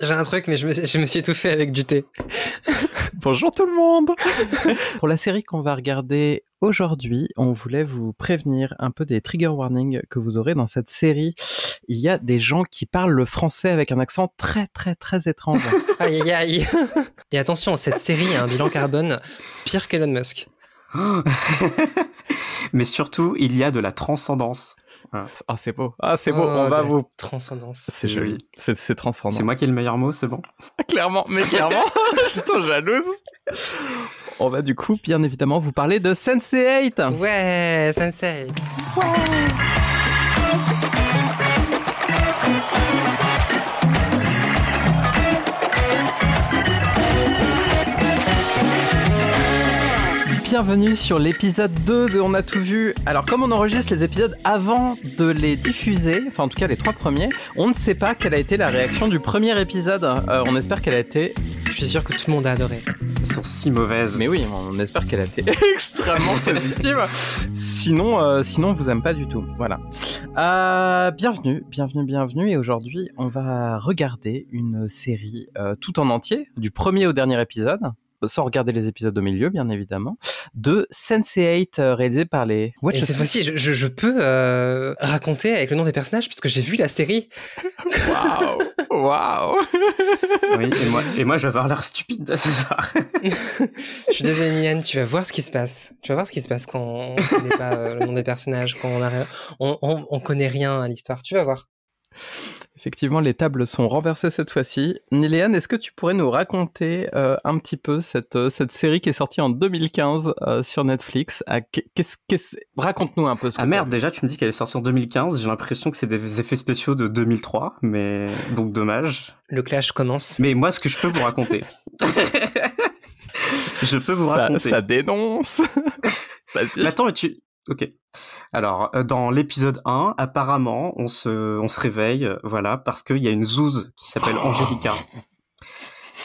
J'ai un truc, mais je me, je me suis étouffé avec du thé. Bonjour tout le monde Pour la série qu'on va regarder aujourd'hui, on voulait vous prévenir un peu des trigger warnings que vous aurez dans cette série. Il y a des gens qui parlent le français avec un accent très très très étrange. aïe aïe aïe Et attention, cette série a un bilan carbone pire qu'Elon Musk. Mais surtout, il y a de la transcendance. Ah, c'est beau. Ah, c'est beau. on va vous. Transcendance. C'est joli. C'est transcendant. C'est moi qui ai le meilleur mot, c'est bon? Clairement, mais clairement. je suis trop jalouse. On va du coup, bien évidemment, vous parler de Sense8. Ouais, Sense8. Ouais. Bienvenue sur l'épisode 2 de On a tout vu. Alors comme on enregistre les épisodes avant de les diffuser, enfin en tout cas les trois premiers, on ne sait pas quelle a été la réaction du premier épisode. Euh, on espère qu'elle a été... Je suis sûr que tout le monde a adoré. Elles sont si mauvaises. Mais oui, on espère qu'elle a été extrêmement positive. Sinon, euh, sinon, on vous aime pas du tout. Voilà. Euh, bienvenue, bienvenue, bienvenue. Et aujourd'hui, on va regarder une série tout en entier, du premier au dernier épisode sans regarder les épisodes au milieu, bien évidemment, de Sense8, euh, réalisé par les... Et cette fois-ci, je, je, peux euh, raconter avec le nom des personnages, puisque j'ai vu la série. Waouh Waouh Oui, et moi, et moi, je vais avoir l'air stupide ce soir. je suis désolé, Nian, tu vas voir ce qui se passe. Tu vas voir ce qui se passe quand on ne connaît pas euh, le nom des personnages, quand on, a, on, on, on connaît rien à l'histoire. Tu vas voir. Effectivement, les tables sont renversées cette fois-ci. Niléane, est-ce que tu pourrais nous raconter euh, un petit peu cette, euh, cette série qui est sortie en 2015 euh, sur Netflix? Ah, Raconte-nous un peu ce Ah merde, déjà tu me dis qu'elle est sortie en 2015, j'ai l'impression que c'est des effets spéciaux de 2003, mais donc dommage. Le clash commence. Mais moi, ce que je peux vous raconter... je peux vous raconter... Ça dénonce Vas-y. attends, tu... Ok. Alors, euh, dans l'épisode 1, apparemment, on se, on se réveille, euh, voilà, parce qu'il y a une zouze qui s'appelle oh. Angelica.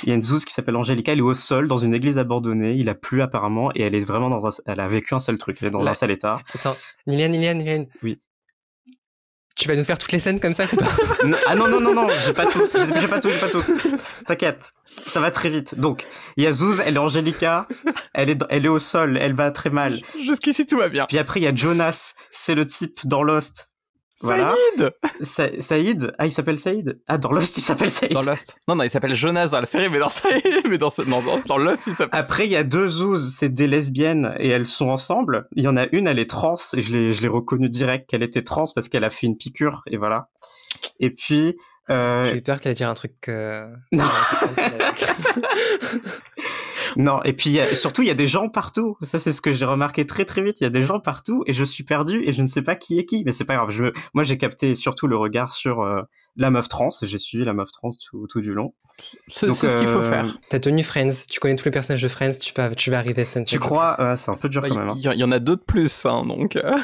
Il y a une zouze qui s'appelle Angelica, elle est au sol dans une église abandonnée, il a plu apparemment, et elle est vraiment dans un, elle a vécu un sale truc, elle est dans un sale état. Attends, Niliane, Niliane, Niliane. Oui. Tu vas nous faire toutes les scènes comme ça Ah non, non, non, non, j'ai pas tout, j'ai pas tout, j'ai pas tout. T'inquiète, ça va très vite. Donc, il elle est Angelica, elle est, elle est au sol, elle va très mal. Jusqu'ici, tout va bien. Puis après, il y a Jonas, c'est le type dans Lost voilà. Saïd Saïd? Ah, il s'appelle Saïd? Ah, dans Lost, il s'appelle Saïd. Dans Lost. Non, non, il s'appelle Jonas dans la série, mais dans Saïd, mais dans, non, dans, Lost, il s'appelle... Après, il y a deux zouzes, c'est des lesbiennes, et elles sont ensemble. Il y en a une, elle est trans, et je l'ai, je l'ai reconnue direct qu'elle était trans parce qu'elle a fait une piqûre, et voilà. Et puis... Euh... J'ai eu peur qu'elle allait dire un truc... Euh... Non Non, et puis surtout, il y a des gens partout. Ça, c'est ce que j'ai remarqué très très vite. Il y a des gens partout et je suis perdu et je ne sais pas qui est qui. Mais c'est pas grave. Je Moi, j'ai capté surtout le regard sur euh, la meuf trans. J'ai suivi la meuf trans tout, tout du long. C'est ce qu'il faut euh, faire. T'as tenu Friends. Tu connais tous les personnages de Friends. Tu, vas, tu vas arriver à Tu crois? C'est un peu dur quand même. Hein. Il y, en a d'autres plus, hein, donc. Euh.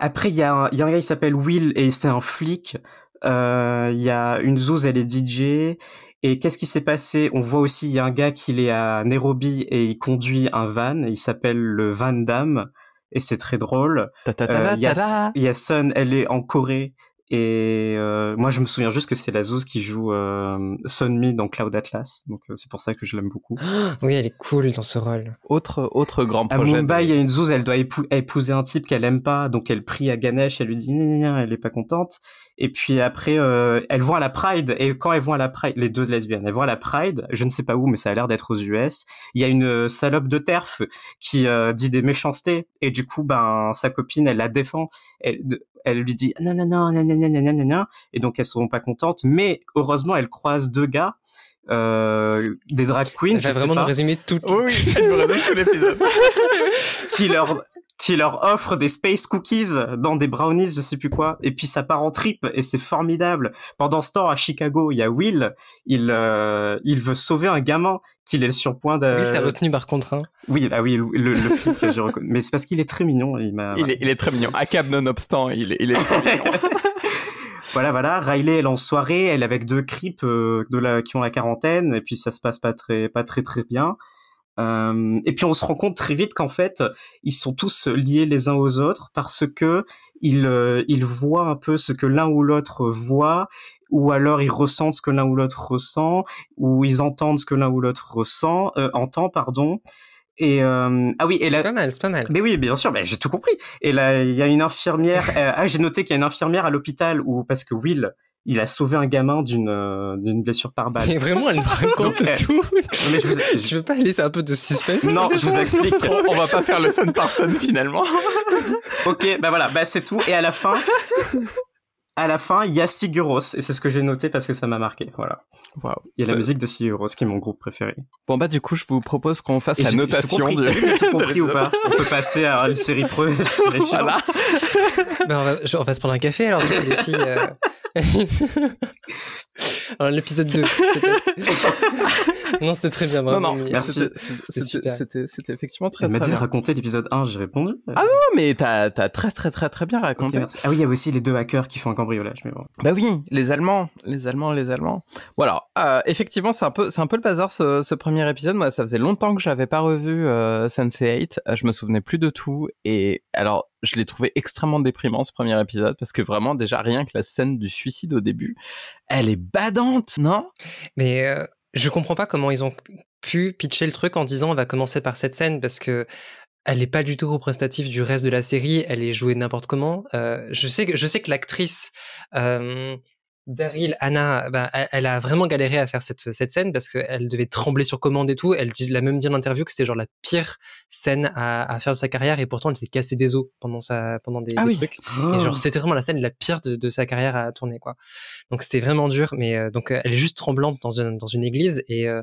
Après, il y a un gars qui s'appelle Will et c'est un flic. Il y a une zouze, elle est DJ et qu'est-ce qui s'est passé? On voit aussi, il y a un gars qui est à Nairobi et il conduit un van. Il s'appelle le Van Damme. Et c'est très drôle. Euh, il y, a Sun, elle est en Corée et euh, moi, je me souviens juste que c'est la Zouz qui joue euh, Sunmi dans Cloud Atlas, donc euh, c'est pour ça que je l'aime beaucoup. oui, elle est cool dans ce rôle. Autre autre grand projet. À Mumbai, il y a une Zouz, elle doit épouser un type qu'elle aime pas, donc elle prie à Ganesh, elle lui dit elle est pas contente. Et puis après, euh, elles vont à la Pride, et quand elles vont à la Pride, les deux lesbiennes, elles vont à la Pride, je ne sais pas où, mais ça a l'air d'être aux US. Il y a une salope de terf qui euh, dit des méchancetés, et du coup, ben sa copine, elle la défend. Elle, elle lui dit non non non non non non non non non et donc elles seront pas contentes mais heureusement elle croise deux gars euh, des drag queens. Elle va vraiment nous résumer tout. Oui, elle nous résume tout l'épisode. qui leur qui leur offre des space cookies dans des brownies, je sais plus quoi, et puis ça part en trip et c'est formidable. Pendant ce temps, à Chicago, il y a Will, il euh, il veut sauver un gamin qu'il est sur point de. Will t'a retenu par contre. Hein. Oui, ah oui, le, le flic, je reconnais. Mais c'est parce qu'il est très mignon. Il, m'a... Il, est, il est très mignon. Cab nonobstant, il est, il est très mignon. voilà, voilà. Riley, elle est en soirée, elle est avec deux creeps euh, de la, qui ont la quarantaine, et puis ça se passe pas très, pas très, très bien. Euh, et puis on se rend compte très vite qu'en fait, ils sont tous liés les uns aux autres parce que ils, euh, ils voient un peu ce que l'un ou l'autre voit, ou alors ils ressentent ce que l'un ou l'autre ressent, ou ils entendent ce que l'un ou l'autre ressent, euh, entend, pardon. Et euh, ah oui, et là, C'est pas mal, c'est pas mal. mais oui, bien sûr, mais j'ai tout compris. Et là, il y a une infirmière. euh, ah, j'ai noté qu'il y a une infirmière à l'hôpital où parce que Will, il a sauvé un gamin d'une euh, d'une blessure par balle. Mais vraiment, elle me raconte Donc, tout. mais je vous- Je veux pas laisser un peu de suspense. Non, je vous explique. on, on va pas faire le scène par scène finalement. Ok, bah voilà, bah c'est tout. Et à la fin, à la fin, il y a Siguros et c'est ce que j'ai noté parce que ça m'a marqué. Voilà, Waouh. il y a la musique de Siguros qui est mon groupe préféré. Bon bah du coup, je vous propose qu'on fasse Et la notation compris. du. T'as compris ou pas? On peut passer à une série pro. Voilà. Ben, on, va, je- on va se prendre un café alors, les filles. euh. alors, l'épisode 2. non, c'était très bien. Non, non, merci. c'était- effectivement très Elle m'a dit de raconter l'épisode 1, j'ai répondu. Ah Non, mais t'as t'as très très très très bien raconté. ah oui, il y a aussi les deux hackers qui font un cambriolage. Mais bon. Bah oui, les Allemands, les Allemands, les Allemands. Voilà, euh, effectivement, c'est un peu, c'est un peu le bazar ce, ce premier épisode. Moi, ça faisait longtemps que j'avais pas revu euh, Sense8. Euh, Je me souvenais plus de tout et alors je l'ai trouvé extrêmement déprimant ce premier épisode parce que vraiment déjà rien que la scène du suicide au début, elle est badante, non? Mais euh, je comprends pas comment ils ont pu pitcher le truc en disant on va commencer par cette scène parce que elle est pas du tout représentative du reste de la série. Elle est jouée n'importe comment. Euh, je sais que je sais que l'actrice euh, Daryl Anna, bah, elle, a vraiment galéré à faire cette, cette scène parce qu'elle devait trembler sur commande et tout. Elle dit, elle a même dit en interview que c'était genre la pire scène à, à faire de sa carrière et pourtant elle s'est cassé des os pendant sa pendant des, Ah des oui. trucs. Oh. Et genre, c'était vraiment la scène la pire de, de sa carrière à tourner, quoi. Donc, c'était vraiment dur. Mais euh, donc, elle est juste tremblante dans une, dans une église et euh,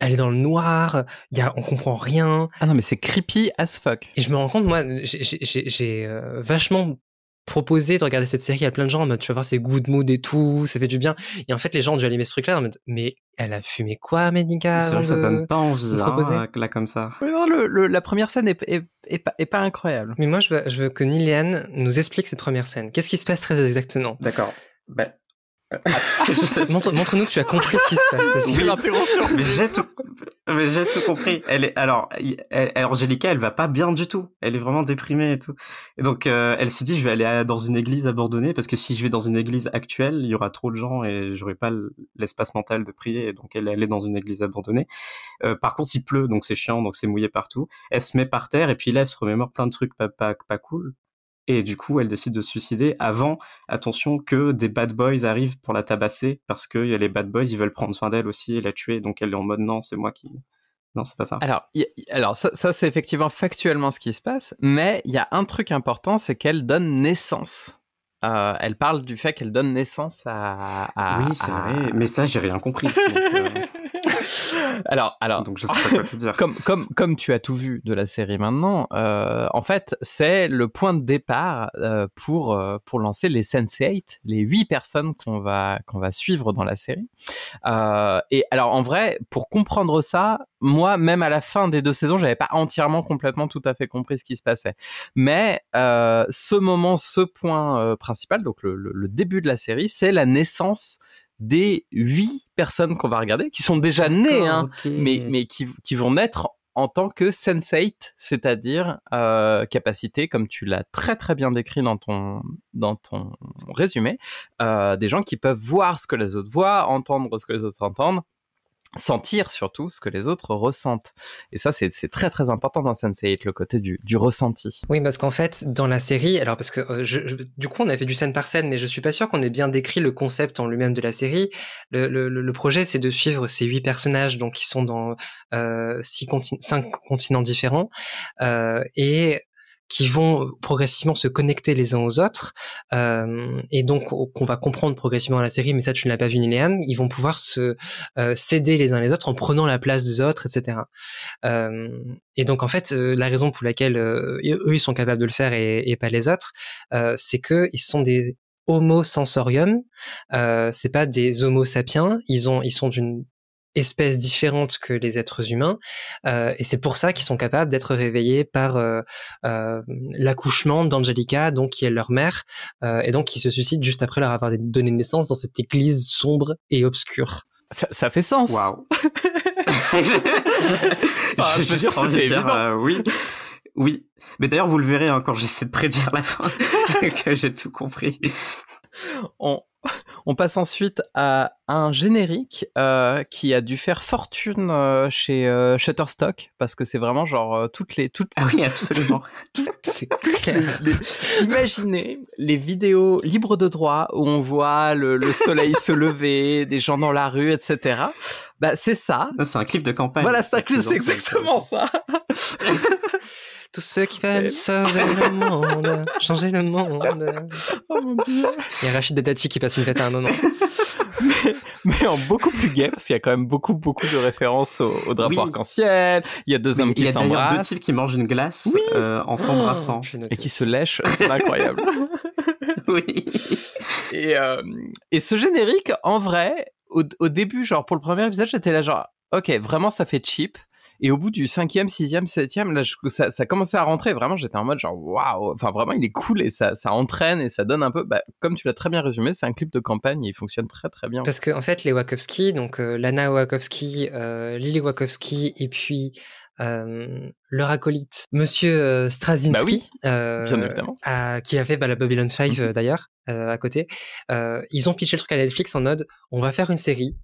elle est dans le noir. Y a, on comprend rien. Ah non, mais c'est creepy as fuck. Et je me rends compte, moi, j'ai, euh, vachement proposé de regarder cette série à plein de gens en mode, tu vas voir, c'est good mood et tout, ça fait du bien. Et en fait, les gens ont dû allumer ce truc-là en mode, mais elle a fumé quoi, Médica C'est vrai, avant ça de- donne pas envie, de hein, proposer. là, comme ça. Mais non, le, le- la première scène est, est, est pas, est pas incroyable. Mais moi, je veux, je veux que Niliane nous explique cette première scène. Qu'est-ce qui se passe très exactement? D'accord. Ben, Montre- Montre-nous que tu as compris ce qui se passe. Oui, l'intervention. mais j'ai tout, mais j'ai tout compris. Elle est, alors, elle, elle- Angélica, elle va pas bien du tout. Elle est vraiment déprimée et tout. Et donc, euh, elle s'est dit, je vais aller à- dans une église abandonnée parce que si je vais dans une église actuelle, il y aura trop de gens et j'aurai pas l'espace mental de prier. Et donc, elle est allée dans une église abandonnée. Euh, par contre, il pleut, donc c'est chiant, donc c'est mouillé partout. Elle se met par terre et puis là, elle se remémore plein de trucs pas, pas, pas cool. Et du coup, elle décide de se suicider avant, attention, que des bad boys arrivent pour la tabasser parce que y a les bad boys, ils veulent prendre soin d'elle aussi et la tuer. Donc elle est en mode non, c'est moi qui. Non, c'est pas ça. Alors, y- alors ça, ça c'est effectivement factuellement ce qui se passe, mais il y a un truc important, c'est qu'elle donne naissance. Euh, elle parle du fait qu'elle donne naissance à. à- oui, c'est à- vrai. Mais ça, j'ai rien compris. Donc, euh, alors, alors, donc je sais pas quoi te dire. comme, comme, comme tu as tout vu de la série maintenant, euh, en fait, c'est le point de départ euh, pour, euh, pour lancer les Sense8, les huit personnes qu'on va, qu'on va suivre dans la série. Et alors, en vrai, pour comprendre ça, moi, même à la fin des deux saisons, j'avais pas entièrement, complètement, tout à fait compris ce qui se passait. Mais ce moment, ce point principal, donc le, le- le début de la série, c'est la naissance des huit personnes qu'on va regarder, qui sont déjà nées, hein, mais, mais qui, qui vont naître en tant que sensate, c'est-à-dire euh, capacité, comme tu l'as très très bien décrit dans ton, dans ton résumé, euh, des gens qui peuvent voir ce que les autres voient, entendre ce que les autres entendent, sentir surtout ce que les autres ressentent. Et ça, c'est très très important dans Sense8, le côté du, du ressenti. Oui, parce qu'en fait, dans la série, alors parce que euh, je, je- du coup, on a fait du scène par scène, mais je suis pas sûr qu'on ait bien décrit le concept en lui-même de la série. Le, le, le- projet, c'est de suivre ces huit personnages, donc qui sont dans euh, six conti- cinq continents différents, euh, et qui vont progressivement se connecter les uns aux autres, euh, et donc qu'on va comprendre progressivement dans la série, mais ça tu ne l'as pas vu Niléane, ils vont pouvoir se euh, s'aider les uns les autres en prenant la place des autres, etc. Euh, et donc en fait, euh, la raison pour laquelle euh, eux ils sont capables de le faire et, et pas les autres, euh, c'est que ils sont des Homo sensorium. Euh, c'est pas des Homo sapiens. Ils ont, ils sont d'une espèce différente que les êtres humains, euh, et c'est pour ça qu'ils sont capables d'être réveillés par euh, euh, l'accouchement d'Angelica, donc qui est leur mère, euh, et donc qui se suicide juste après leur avoir donné naissance dans cette église sombre et obscure. Ça, fait sens. Waouh. je veux dire, c'était évident. Euh, oui. Oui. Mais d'ailleurs, vous le verrez hein, quand j'essaie de prédire la fin, que j'ai tout compris. On, on passe ensuite à un générique euh, qui a dû faire fortune euh, chez euh, Shutterstock parce que c'est vraiment genre toutes les toutes ah oui absolument. imaginez les vidéos libres de droit où on voit le, soleil se lever des gens dans la rue etc bah c'est ça c'est un clip de campagne voilà c'est exactement ça tous ceux qui veulent sauver le monde, changer le monde. Oh mon dieu. Il y a Rachid Dati qui passe une fête à un moment. mais, en beaucoup plus gay, parce qu'il y a quand même beaucoup, beaucoup de références au, au drapeau arc-en-ciel. Il y a deux hommes qui s'embrassent. Il y a deux types qui mangent une glace euh, en s'embrassant. Oh, et qui se lèchent. C'est incroyable. oui. Et, euh, et ce générique, en vrai, au, début, genre pour le premier épisode, j'étais là genre, ok, vraiment ça fait cheap. Et au bout du cinquième, sixième, septième, là, ça, ça commençait à rentrer. Vraiment, j'étais en mode genre waouh. Enfin, vraiment, il est cool et ça, ça entraîne et ça donne un peu. Bah, comme tu l'as très bien résumé, c'est un clip de campagne et il fonctionne très très bien. Parce qu'en en fait, les Wachowski, donc euh, Lana Wachowski, euh, Lily Wachowski et puis euh, leur acolyte, Monsieur euh, Straczynski, bah oui, qui a fait bah, la Babylon 5 mhm. d'ailleurs à côté. ils ont pitché le truc à Netflix en mode on va faire une série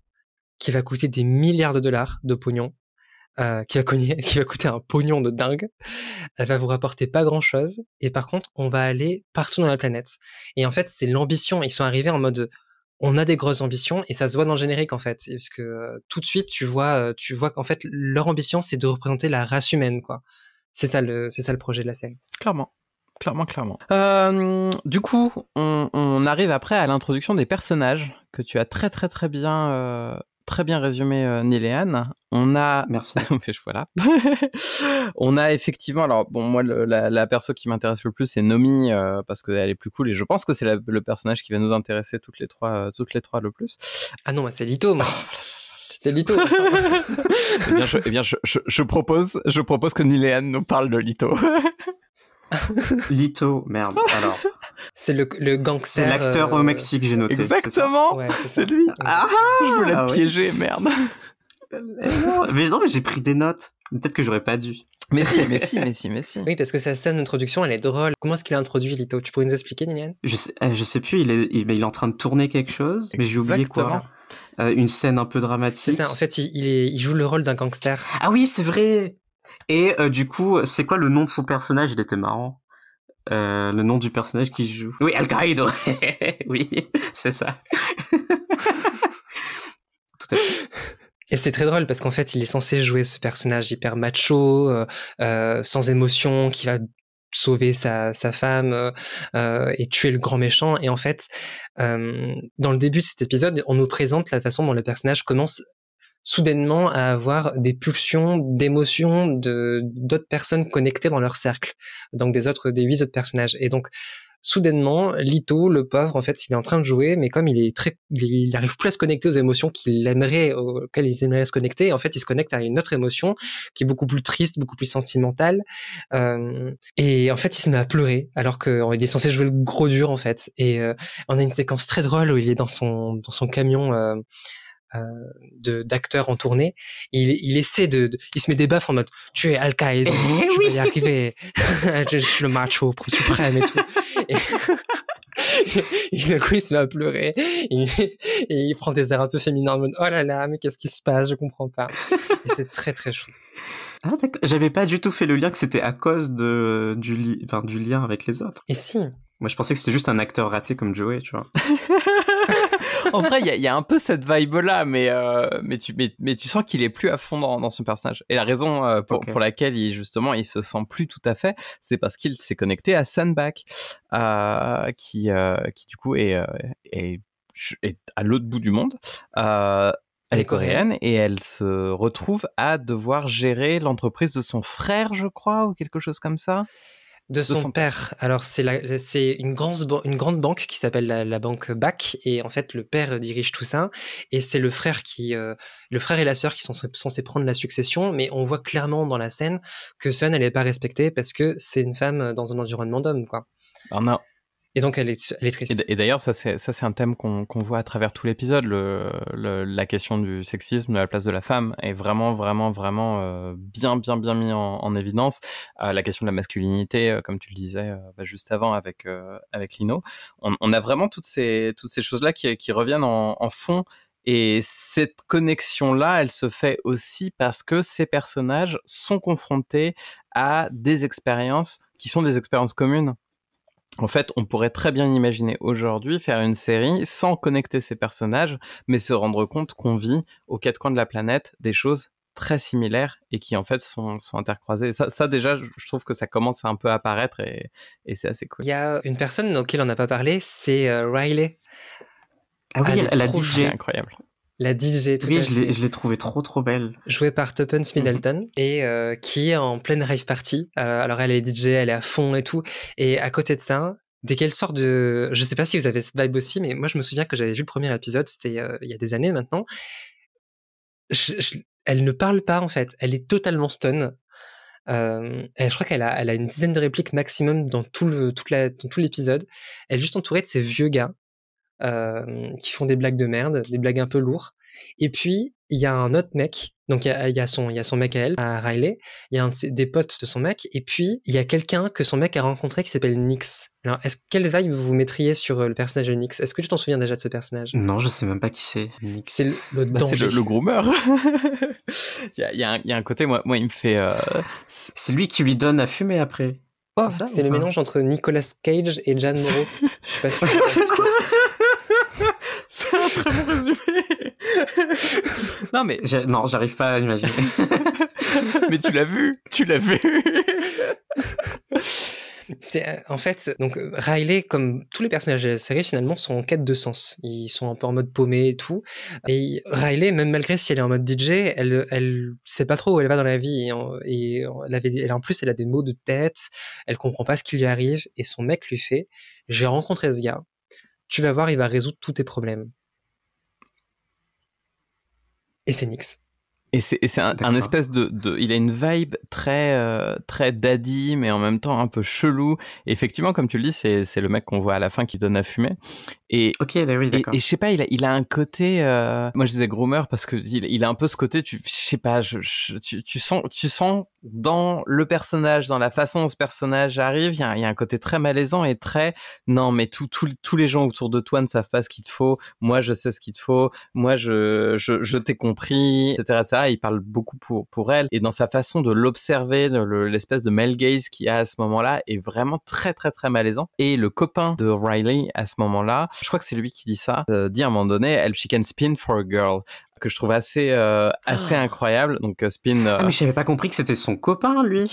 qui va coûter des milliards de dollars de pognon euh, qui, va qui va coûter un pognon de dingue. Elle va vous rapporter pas grand chose. Et par contre, on va aller partout dans la planète. Et en fait, c'est l'ambition. Ils sont arrivés en mode, on a des grosses ambitions et ça se voit dans le générique en fait. Parce que euh, tout de suite, tu vois, euh, tu vois qu'en fait, leur ambition, c'est de représenter la race humaine, quoi. C'est ça le, c'est ça le projet de la série. Clairement. Clairement, clairement. Euh, du coup, on, on, arrive après à l'introduction des personnages que tu as très très très bien euh, très bien résumé euh, Néléane. On a. Merci. voilà. on a effectivement. Alors, bon, moi, la, perso qui m'intéresse le plus, c'est Nomi, euh, parce qu'elle est plus cool et je pense que c'est le personnage qui va nous intéresser toutes les trois, euh, toutes les trois le plus. Ah non, c'est Lito, moi. c'est Lito. eh bien, je, eh bien je, propose, je propose que Niléane nous parle de Lito. Lito, merde. Alors. C'est le, le gangster. C'est l'acteur au euh, Mexique, j'ai noté. Exactement. c'est lui. Ah, je voulais ah, piéger, merde. mais non, mais j'ai pris des notes. Peut-être que j'aurais pas dû. Mais si, mais si, mais si, mais si. Oui, parce que sa scène d'introduction, elle est drôle. Comment est-ce qu'il a introduit Lito? Tu pourrais nous expliquer, Niliane? Je sais, euh, je sais plus, il est, il, est en train de tourner quelque chose, mais j'ai oublié quoi. Euh, une scène un peu dramatique. C'est ça, en fait, il, il, est, il joue le rôle d'un gangster. Ah oui, c'est vrai Et euh, du coup, c'est quoi le nom de son personnage? Il était marrant. Euh, le nom du personnage qui joue. Oui, Al oui, c'est ça. Tout à fait. Et c'est très drôle parce qu'en fait, il est censé jouer ce personnage hyper macho, euh, sans émotion, qui va sauver sa, sa femme et tuer le grand méchant. Et en fait, dans le début de cet épisode, on nous présente la façon dont le personnage commence soudainement à avoir des pulsions d'émotions de d'autres personnes connectées dans leur cercle, donc des autres, des huit autres personnages. Et donc soudainement, Lito, le pauvre, en fait, il est en train de jouer, mais comme il est très, il arrive plus à se connecter aux émotions qu'il aimerait, auxquelles il aimerait se connecter, en fait, il se connecte à une autre émotion qui est beaucoup plus triste, beaucoup plus sentimentale, euh, et en fait, il se met à pleurer alors qu'il est censé jouer le gros dur, en fait. Et euh, on a une séquence très drôle où il est dans son dans son camion. Euh, d'acteurs en tournée. Il, il essaie de, il se met des baffes en mode tu es Al Qaïda, eh tu vas y arriver, je, suis le macho suprême et tout. Et, et d'un coup il se met à pleurer et, il prend des airs un peu féminins en mode oh là là mais qu'est-ce qui se passe? Je comprends pas. Et c'est très très chou. Ah d'accord, j'avais pas du tout fait le lien que c'était à cause de du, li... enfin, du lien avec les autres. Et si. Moi je pensais que c'était juste un acteur raté comme Joey, tu vois. en vrai, il y, a un peu cette vibe-là, mais, euh, mais, tu, mais, tu sens qu'il est plus à fond dans, son personnage. Et la raison euh, pour, pour, laquelle il, justement il se sent plus tout à fait, c'est parce qu'il s'est connecté à Sunback, euh, qui, qui du coup est, est, est à l'autre bout du monde. Elle est coréenne et elle se retrouve à devoir gérer l'entreprise de son frère, je crois, ou quelque chose comme ça. De son, père. Alors c'est c'est une grande une grande banque qui s'appelle la, banque BAC et en fait le père dirige tout ça et c'est le frère qui euh, le frère et la sœur qui sont censés prendre la succession mais on voit clairement dans la scène que Sun elle est pas respectée parce que c'est une femme dans un environnement d'homme quoi. Ah non. Et donc elle est, elle triste. Et, d'ailleurs, ça c'est un thème qu'on voit à travers tout l'épisode, la question du sexisme, de la place de la femme est vraiment vraiment vraiment euh, bien bien bien mis en, évidence. Euh, la question de la masculinité, euh, comme tu le disais bah, juste avant avec avec Lino, on, a vraiment toutes ces toutes ces choses là qui, reviennent en, en fond. Et cette connexion-là, elle se fait aussi parce que ces personnages sont confrontés à des expériences qui sont des expériences communes. En fait, on pourrait très bien imaginer aujourd'hui faire une série sans connecter ces personnages, mais se rendre compte qu'on vit aux quatre coins de la planète des choses très similaires et qui en fait sont, sont intercroisées. Ça, ça, déjà, je trouve que ça commence à un peu apparaître et, et c'est assez cool. Il y a une personne auquel on n'a pas parlé, c'est euh, Riley. Ah oui, elle, a DJ. incroyable. La DJ, tout Oui, je l'ai trouvée trop trop belle. Jouée par Tuppence. Middleton et euh, qui est en pleine rave party. Euh, alors elle est DJ, elle est à fond et tout. Et à côté de ça, dès qu'elle sort de, je sais pas si vous avez cette vibe aussi, mais moi je me souviens que j'avais vu le premier épisode, c'était euh, il y a des années maintenant. elle ne parle pas en fait, elle est totalement stun. Euh, je crois qu'elle a, elle a une dizaine de répliques maximum dans tout le, toute la, dans tout l'épisode. Elle est juste entourée de ces vieux gars euh, qui font des blagues de merde, des blagues un peu lourdes. Et puis il y a un autre mec, donc il y a, son, il y a son mec à elle, à Riley, il y a un des potes de son mec, et puis il y a quelqu'un que son mec a rencontré qui s'appelle Nix. Alors, est-ce quelle vibe vous mettriez sur euh, le personnage de Nix Est-ce que tu t'en souviens déjà de ce personnage? Non, je sais même pas qui c'est. C'est le, le bah, C'est le, groomer. il, y a, il, y a un, il y, a un côté, moi, moi il me fait. Euh... C'est lui qui lui donne à fumer après. Oh, c'est le mélange entre Nicolas Cage et Jan Moreau. je suis pas c'est un très bon résumé. non, mais non, j'arrive pas à imaginer. mais tu l'as vu, tu l'as vu. C'est en fait donc Riley, comme tous les personnages de la série, finalement sont en quête de sens. Ils sont un peu en mode paumé et tout. Et Riley, même malgré si elle est en mode DJ, elle elle sait pas trop où elle va dans la vie. Et, elle, en plus elle a des maux de tête. Elle comprend pas ce qui lui arrive. Et son mec lui fait j'ai rencontré ce gars. Tu vas voir, il va résoudre tous tes problèmes. Et c'est Nix. Et c'est un, un, espèce de, de, il a une vibe très euh, très daddy mais en même temps un peu chelou. Et effectivement, comme tu le dis, c'est c'est le mec qu'on voit à la fin qui donne à fumer. Et ok, bah oui, d'accord. Et, je sais pas, il a il a un côté. Euh... Moi, je disais groomer parce que il, il a un peu ce côté. Tu je sais pas, je, tu, tu sens tu sens dans le personnage, dans la façon dont ce personnage arrive, il y a, y a un côté très malaisant et très non mais tous tous les gens autour de toi ne savent pas ce qu'il te faut. Moi, je sais ce qu'il te faut. Moi, je je, je t'ai compris, etc., etc il parle beaucoup pour, pour elle. Et dans sa façon de l'observer, l'espèce de male gaze qu'il y a à ce moment-là est vraiment très, très, très malaisant. Et le copain de Riley à ce moment-là, je crois que c'est lui qui dit ça, euh, dit à un moment donné, elle, she can spin for a girl que je trouve assez euh, assez ah. incroyable donc euh, spin ah mais j'avais pas compris que c'était son copain lui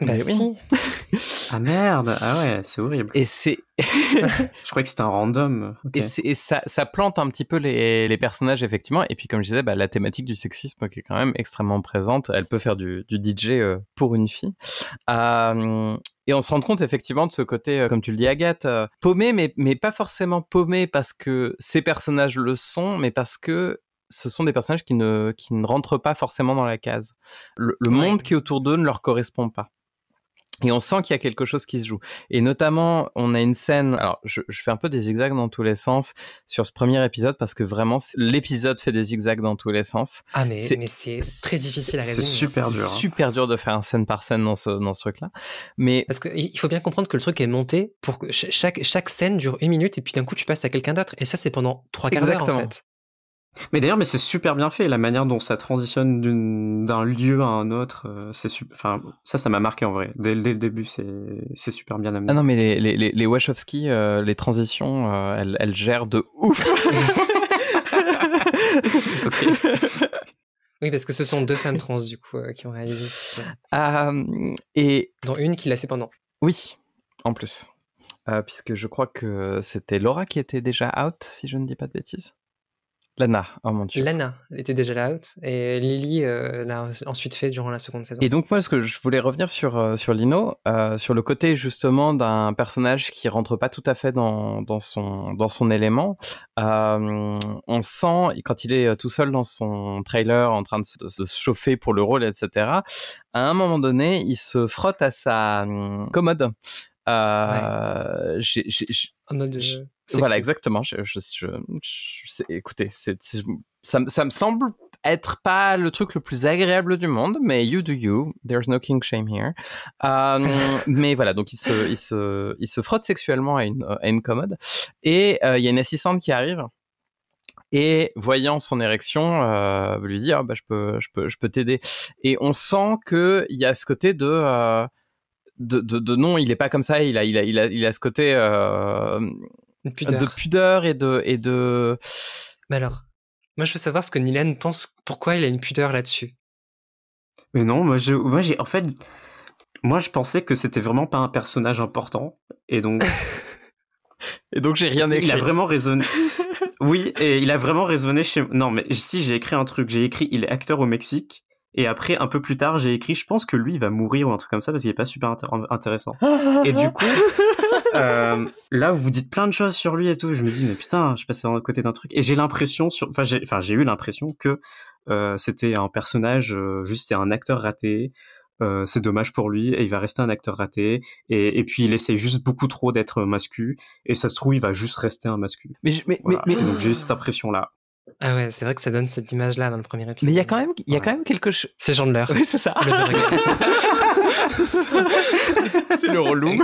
bah oui. ah merde, ah ouais, c'est horrible. Et c'est. je croyais que c'était un random. Et, et ça, ça, plante un petit peu les, les, personnages, effectivement. Et puis, comme je disais, bah, la thématique du sexisme qui est quand même extrêmement présente. Elle peut faire du, du DJ euh, pour une fille. Euh, et on se rend compte effectivement de ce côté, euh, comme tu le dis, Agathe, paumé, mais, mais pas forcément paumé parce que ces personnages le sont, mais parce que ce sont des personnages qui ne, qui ne rentrent pas forcément dans la case. Le, monde qui est autour d'eux ne leur correspond pas. Et on sent qu'il y a quelque chose qui se joue. Et notamment, on a une scène. Alors, je, je, fais un peu des zigzags dans tous les sens sur ce premier épisode parce que vraiment, l'épisode fait des zigzags dans tous les sens. Ah, mais c'est très difficile à résumer. C'est super dur. C'est hein. super dur de faire un scène par scène dans ce, dans ce truc-là. Mais. Parce qu'il faut bien comprendre que le truc est monté pour que chaque, chaque scène dure une minute et puis d'un coup, tu passes à quelqu'un d'autre. Et ça, c'est pendant trois quarts d'heure, en fait. Mais d'ailleurs, mais c'est super bien fait. La manière dont ça transitionne d'un lieu à un autre, euh, c'est super. Enfin, ça, ça m'a marqué en vrai. Dès, dès le début, c'est super bien amené. Ah non, mais les les les, les Wachowski, euh, les transitions, euh, elles, elles gèrent de ouf. Oui, parce que ce sont deux femmes trans du coup qui ont réalisé. et dont une qui l'a fait pendant. Oui, en plus, puisque je crois que c'était Laura qui était déjà out, si je ne dis pas de bêtises. Lana, oh mon dieu. Lana était déjà là out et Lily euh, l'a ensuite fait durant la seconde saison. Et donc moi, ce que je voulais revenir sur euh, sur Lino, euh, sur le côté justement d'un personnage qui rentre pas tout à fait dans dans son dans son élément. on sent quand il est tout seul dans son trailer en train de se, de se chauffer pour le rôle, etc. À un moment donné, il se frotte à sa hum, commode Euh, en mode. voilà, exactement. Je, je, je, écoutez, c'est, ça, ça me semble être pas le truc le plus agréable du monde, mais you do you. There's no king shame here. Euh, mais voilà, donc il se, il se, il se frotte sexuellement à une, à une commode et euh, il y a une assistante qui arrive et voyant son érection, euh, lui dit ah bah je peux, je peux, je peux t'aider. Et on sent que il y a ce côté de euh, de, de, de, non, il est pas comme ça. Il a, il a, il a, il a ce côté euh, pudeur. de pudeur et de et de. Mais alors, moi, je veux savoir ce que Nilen pense. Pourquoi il a une pudeur là-dessus Mais non, moi, je, moi, j'ai, en fait, moi, je pensais que c'était vraiment pas un personnage important, et donc. et donc, j'ai rien écrit. Il a vraiment résonné. oui, et il a vraiment résonné chez. Non, mais si j'ai écrit un truc, j'ai écrit il est acteur au Mexique. Et après, un peu plus tard, j'ai écrit, je pense que lui, il va mourir ou un truc comme ça parce qu'il est pas super intéressant. et du coup, euh, là, vous dites plein de choses sur lui et tout. Je me dis, mais putain, je passais à côté d'un truc. Et j'ai l'impression, sur, enfin, j'ai, enfin, j'ai eu l'impression que euh, c'était un personnage, euh, juste c'est un acteur raté. Euh, c'est dommage pour lui et il va rester un acteur raté et, et puis il essaie juste beaucoup trop d'être mascu et ça se trouve il va juste rester un mascu. Mais, mais, mais, mais, donc j'ai eu cette impression là. Ah ouais, c'est vrai que ça donne cette image-là dans le premier épisode. Mais il y a quand même, il y a quand même quelque chose. C'est Chandler. Oui, c'est ça. c'est le relou.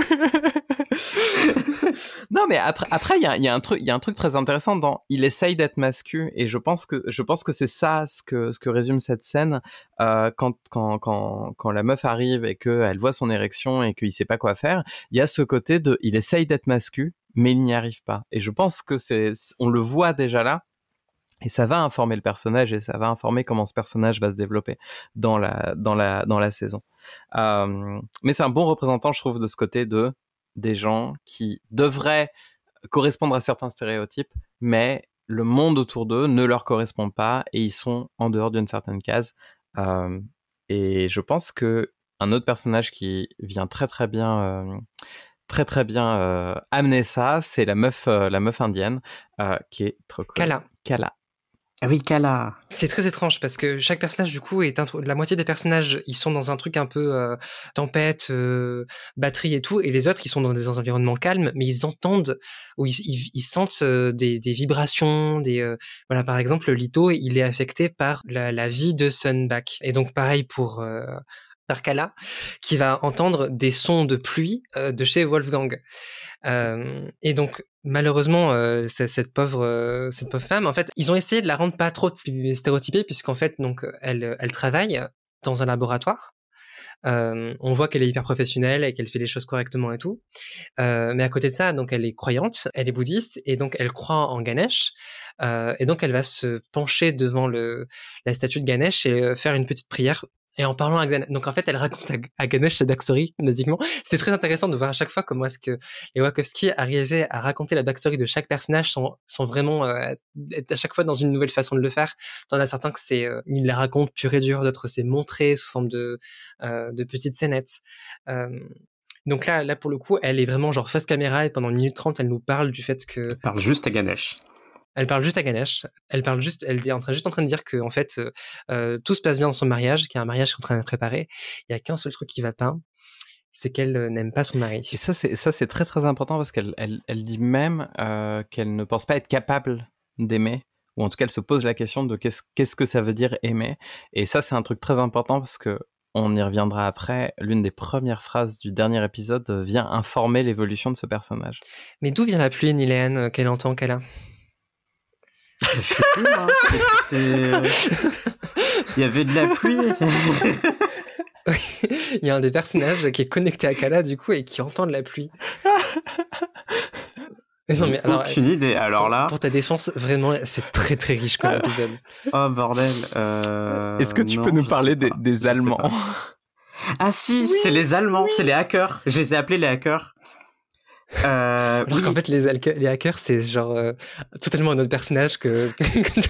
non, mais après, après, il y a, y a, un truc, il y a un truc très intéressant dans. Il essaye d'être mascu, et je pense que, je pense que c'est ça ce que, ce que résume cette scène euh, quand, quand, quand, quand la meuf arrive et qu'elle voit son érection et qu'il sait pas quoi faire. Il y a ce côté de, il essaye d'être mascu, mais il n'y arrive pas. Et je pense que c'est, on le voit déjà là et ça va informer le personnage et ça va informer comment ce personnage va se développer dans la dans la dans la saison. Euh, mais c'est un bon représentant, je trouve, de ce côté de des gens qui devraient correspondre à certains stéréotypes, mais le monde autour d'eux ne leur correspond pas et ils sont en dehors d'une certaine case. Euh, et je pense que un autre personnage qui vient très très bien euh, très très bien euh, amener ça, c'est la meuf euh, la meuf indienne euh, qui est trop cool. Kala. Kala. Oui, Kala. C'est très étrange parce que chaque personnage du coup est la moitié des personnages ils sont dans un truc un peu euh, tempête, euh, batterie et tout, et les autres ils sont dans des environnements calmes, mais ils entendent ou ils, ils, ils sentent euh, des, des, vibrations, des euh, voilà par exemple Lito il est affecté par la, la vie de Sunback et donc pareil pour euh, Kala qui va entendre des sons de pluie de chez Wolfgang. Euh, et donc malheureusement euh, cette pauvre euh, cette pauvre femme en fait ils ont essayé de la rendre pas trop stéréotypée puisqu'en fait donc elle elle travaille dans un laboratoire euh, on voit qu'elle est hyper professionnelle et qu'elle fait les choses correctement et tout. Euh, mais à côté de ça, donc elle est croyante, elle est bouddhiste et donc elle croit en Ganesh. Euh, et donc elle va se pencher devant le, la statue de Ganesh et faire une petite prière et en parlant à Ganesh, donc en fait, elle raconte à, Ganesh sa backstory, basiquement. C'est très intéressant de voir à chaque fois comment est-ce que les Wachowski arrivaient à raconter la backstory de chaque personnage sans, vraiment euh, être à chaque fois dans une nouvelle façon de le faire. T'en as certains que c'est, euh, ils la racontent pur et dur, d'autres c'est montré sous forme de, euh, de petites scénettes. Euh, donc là, là, pour le coup, elle est vraiment genre face caméra et pendant une minute trente, elle nous parle du fait que... Elle parle juste à Ganesh. Elle parle juste à Ganesh. Elle parle juste, elle est en train, juste en train de dire que en fait euh, euh tout se passe bien dans son mariage, qu'il y a un mariage qui est en train de préparer. Il y a qu'un seul truc qui va pas, c'est qu'elle euh, n'aime pas son mari. Et ça, c'est ça, c'est très très important parce qu'elle elle, elle dit même euh, qu'elle ne pense pas être capable d'aimer, ou en tout cas, elle se pose la question de qu'est-ce qu'est-ce que ça veut dire aimer. Et ça, c'est un truc très important parce que on y reviendra après. L'une des premières phrases du dernier épisode vient informer l'évolution de ce personnage. Mais d'où vient la pluie, Nilène, qu'elle entend qu'elle a? Je sais plus, moi. Il y avait de la pluie. Il y a un des personnages qui est connecté à Kala, du coup, et qui entend de la pluie. Non, mais alors, aucune idée. Alors là. Pour ta défense, vraiment, c'est très très riche comme épisode. Oh bordel. Euh... Est-ce que tu non, peux nous parler des, des Allemands Ah si, oui, c'est les Allemands, oui. c'est les hackers. Je les ai appelés les hackers. Euh, Alors oui. qu'en fait, les, les hackers, c'est genre euh, totalement un autre personnage que. que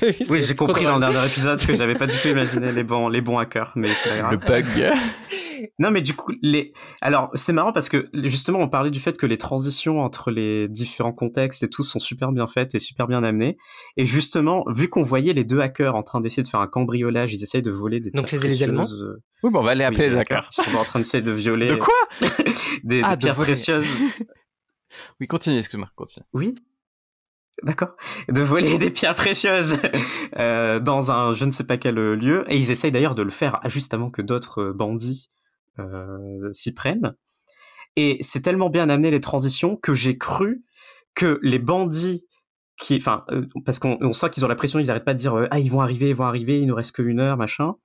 vu, oui, j'ai compris dans le dernier épisode que j'avais pas du tout imaginé les bons, les bons hackers, mais c'est Le bug. non, mais du coup, les. Alors, c'est marrant parce que justement, on parlait du fait que les transitions entre les différents contextes et tout sont super bien faites et super bien amenées. Et justement, vu qu'on voyait les deux hackers en train d'essayer de faire un cambriolage, ils essayent de voler des. Donc les, les Allemands. Oui, bon, on va les appeler les hackers. Ils sont en train d'essayer de violer. De quoi Des, ah, pierres précieuses. Oui, continue, excuse-moi, continue. Oui. D'accord. De voler des pierres précieuses euh, dans un je ne sais pas quel lieu. Et ils essayent d'ailleurs de le faire juste avant que d'autres bandits euh, s'y prennent. Et c'est tellement bien amené les transitions que j'ai cru que les bandits qui, enfin, euh, parce qu'on sent qu'ils ont la pression, ils n'arrêtent pas de dire euh, ah ils vont arriver, ils vont arriver, il nous reste qu'une heure, machin.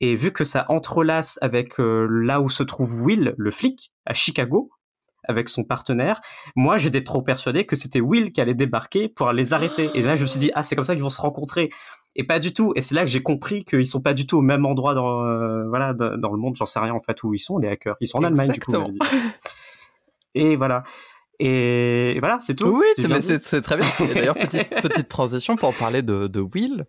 Et vu que ça entrelace avec là où se trouve Will, le flic, à Chicago, avec son partenaire. Moi, j'étais trop persuadé que c'était Will qui allait débarquer pour les arrêter. Et là, je me suis dit, ah, c'est comme ça qu'ils vont se rencontrer. Et pas du tout. Et c'est là que j'ai compris qu'ils sont pas du tout au même endroit dans, euh, voilà, dans le monde. J'en sais rien, en fait, où ils sont, les hackers. Ils sont en Allemagne, du coup. Et voilà. Et, voilà, c'est tout. Oui, c'est très bien. D'ailleurs, petite, petite transition pour parler de, de Will,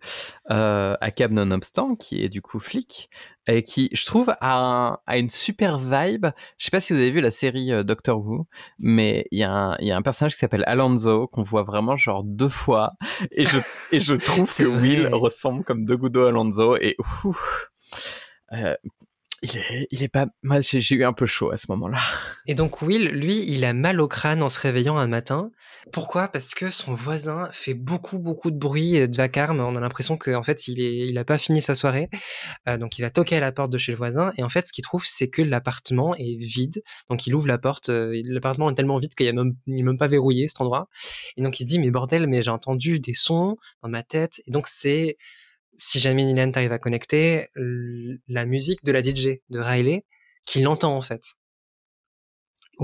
euh, à Cab Nonobstant, qui est du coup flic, et qui, je trouve, a, a une super vibe. Je sais pas si vous avez vu la série euh, Doctor Who, mais il y, a un, y a un personnage qui s'appelle Alonso, qu'on voit vraiment genre deux fois, et je, et je trouve que Will ressemble comme deux gouttes Alonso, et ouf, euh, il est, il est pas. Moi, j'ai eu un peu chaud à ce moment-là. Et donc Will, lui, il a mal au crâne en se réveillant un matin. Pourquoi? Parce que son voisin fait beaucoup, beaucoup de bruit, de vacarme. On a l'impression qu'en fait, il est, il a pas fini sa soirée. Euh, donc, il va toquer à la porte de chez le voisin. Et en fait, ce qu'il trouve, c'est que l'appartement est vide. Donc, il ouvre la porte. Euh, l'appartement est tellement vide qu'il a même, même pas verrouillé cet endroit. Et donc, il se dit, mais bordel, mais j'ai entendu des sons dans ma tête. Et donc, c'est si jamais Nilent arrive à connecter, la musique de la DJ de Riley, qu'il entend en fait.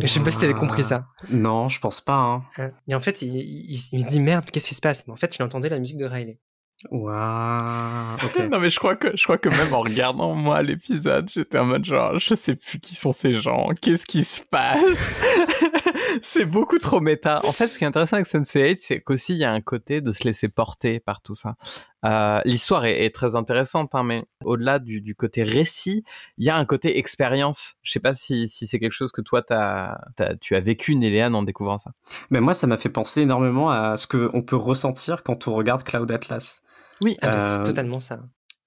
Je sais pas si t'avais compris ça. Non, je pense pas. Hein. Euh, et en fait, il, il, il, se dit merde, qu'est-ce qui se passe? Mais en fait, il entendait la musique de Riley. Waouh. non mais je crois que je crois que même en regardant moi l'épisode, j'étais en mode genre je sais plus qui sont ces gens, qu'est-ce qui se passe? C'est beaucoup trop méta. En fait, ce qui est intéressant avec Sense8, c'est qu'aussi il y a un côté de se laisser porter par tout ça. Euh, L'histoire est, est, très intéressante, hein, mais au-delà du, du, côté récit, il y a un côté expérience. Je sais pas si, si c'est quelque chose que toi as, as, tu as vécu, Néléane, en découvrant ça. Mais moi, ça m'a fait penser énormément à ce qu'on peut ressentir quand on regarde Cloud Atlas. Oui, ah bah, c'est euh, totalement ça.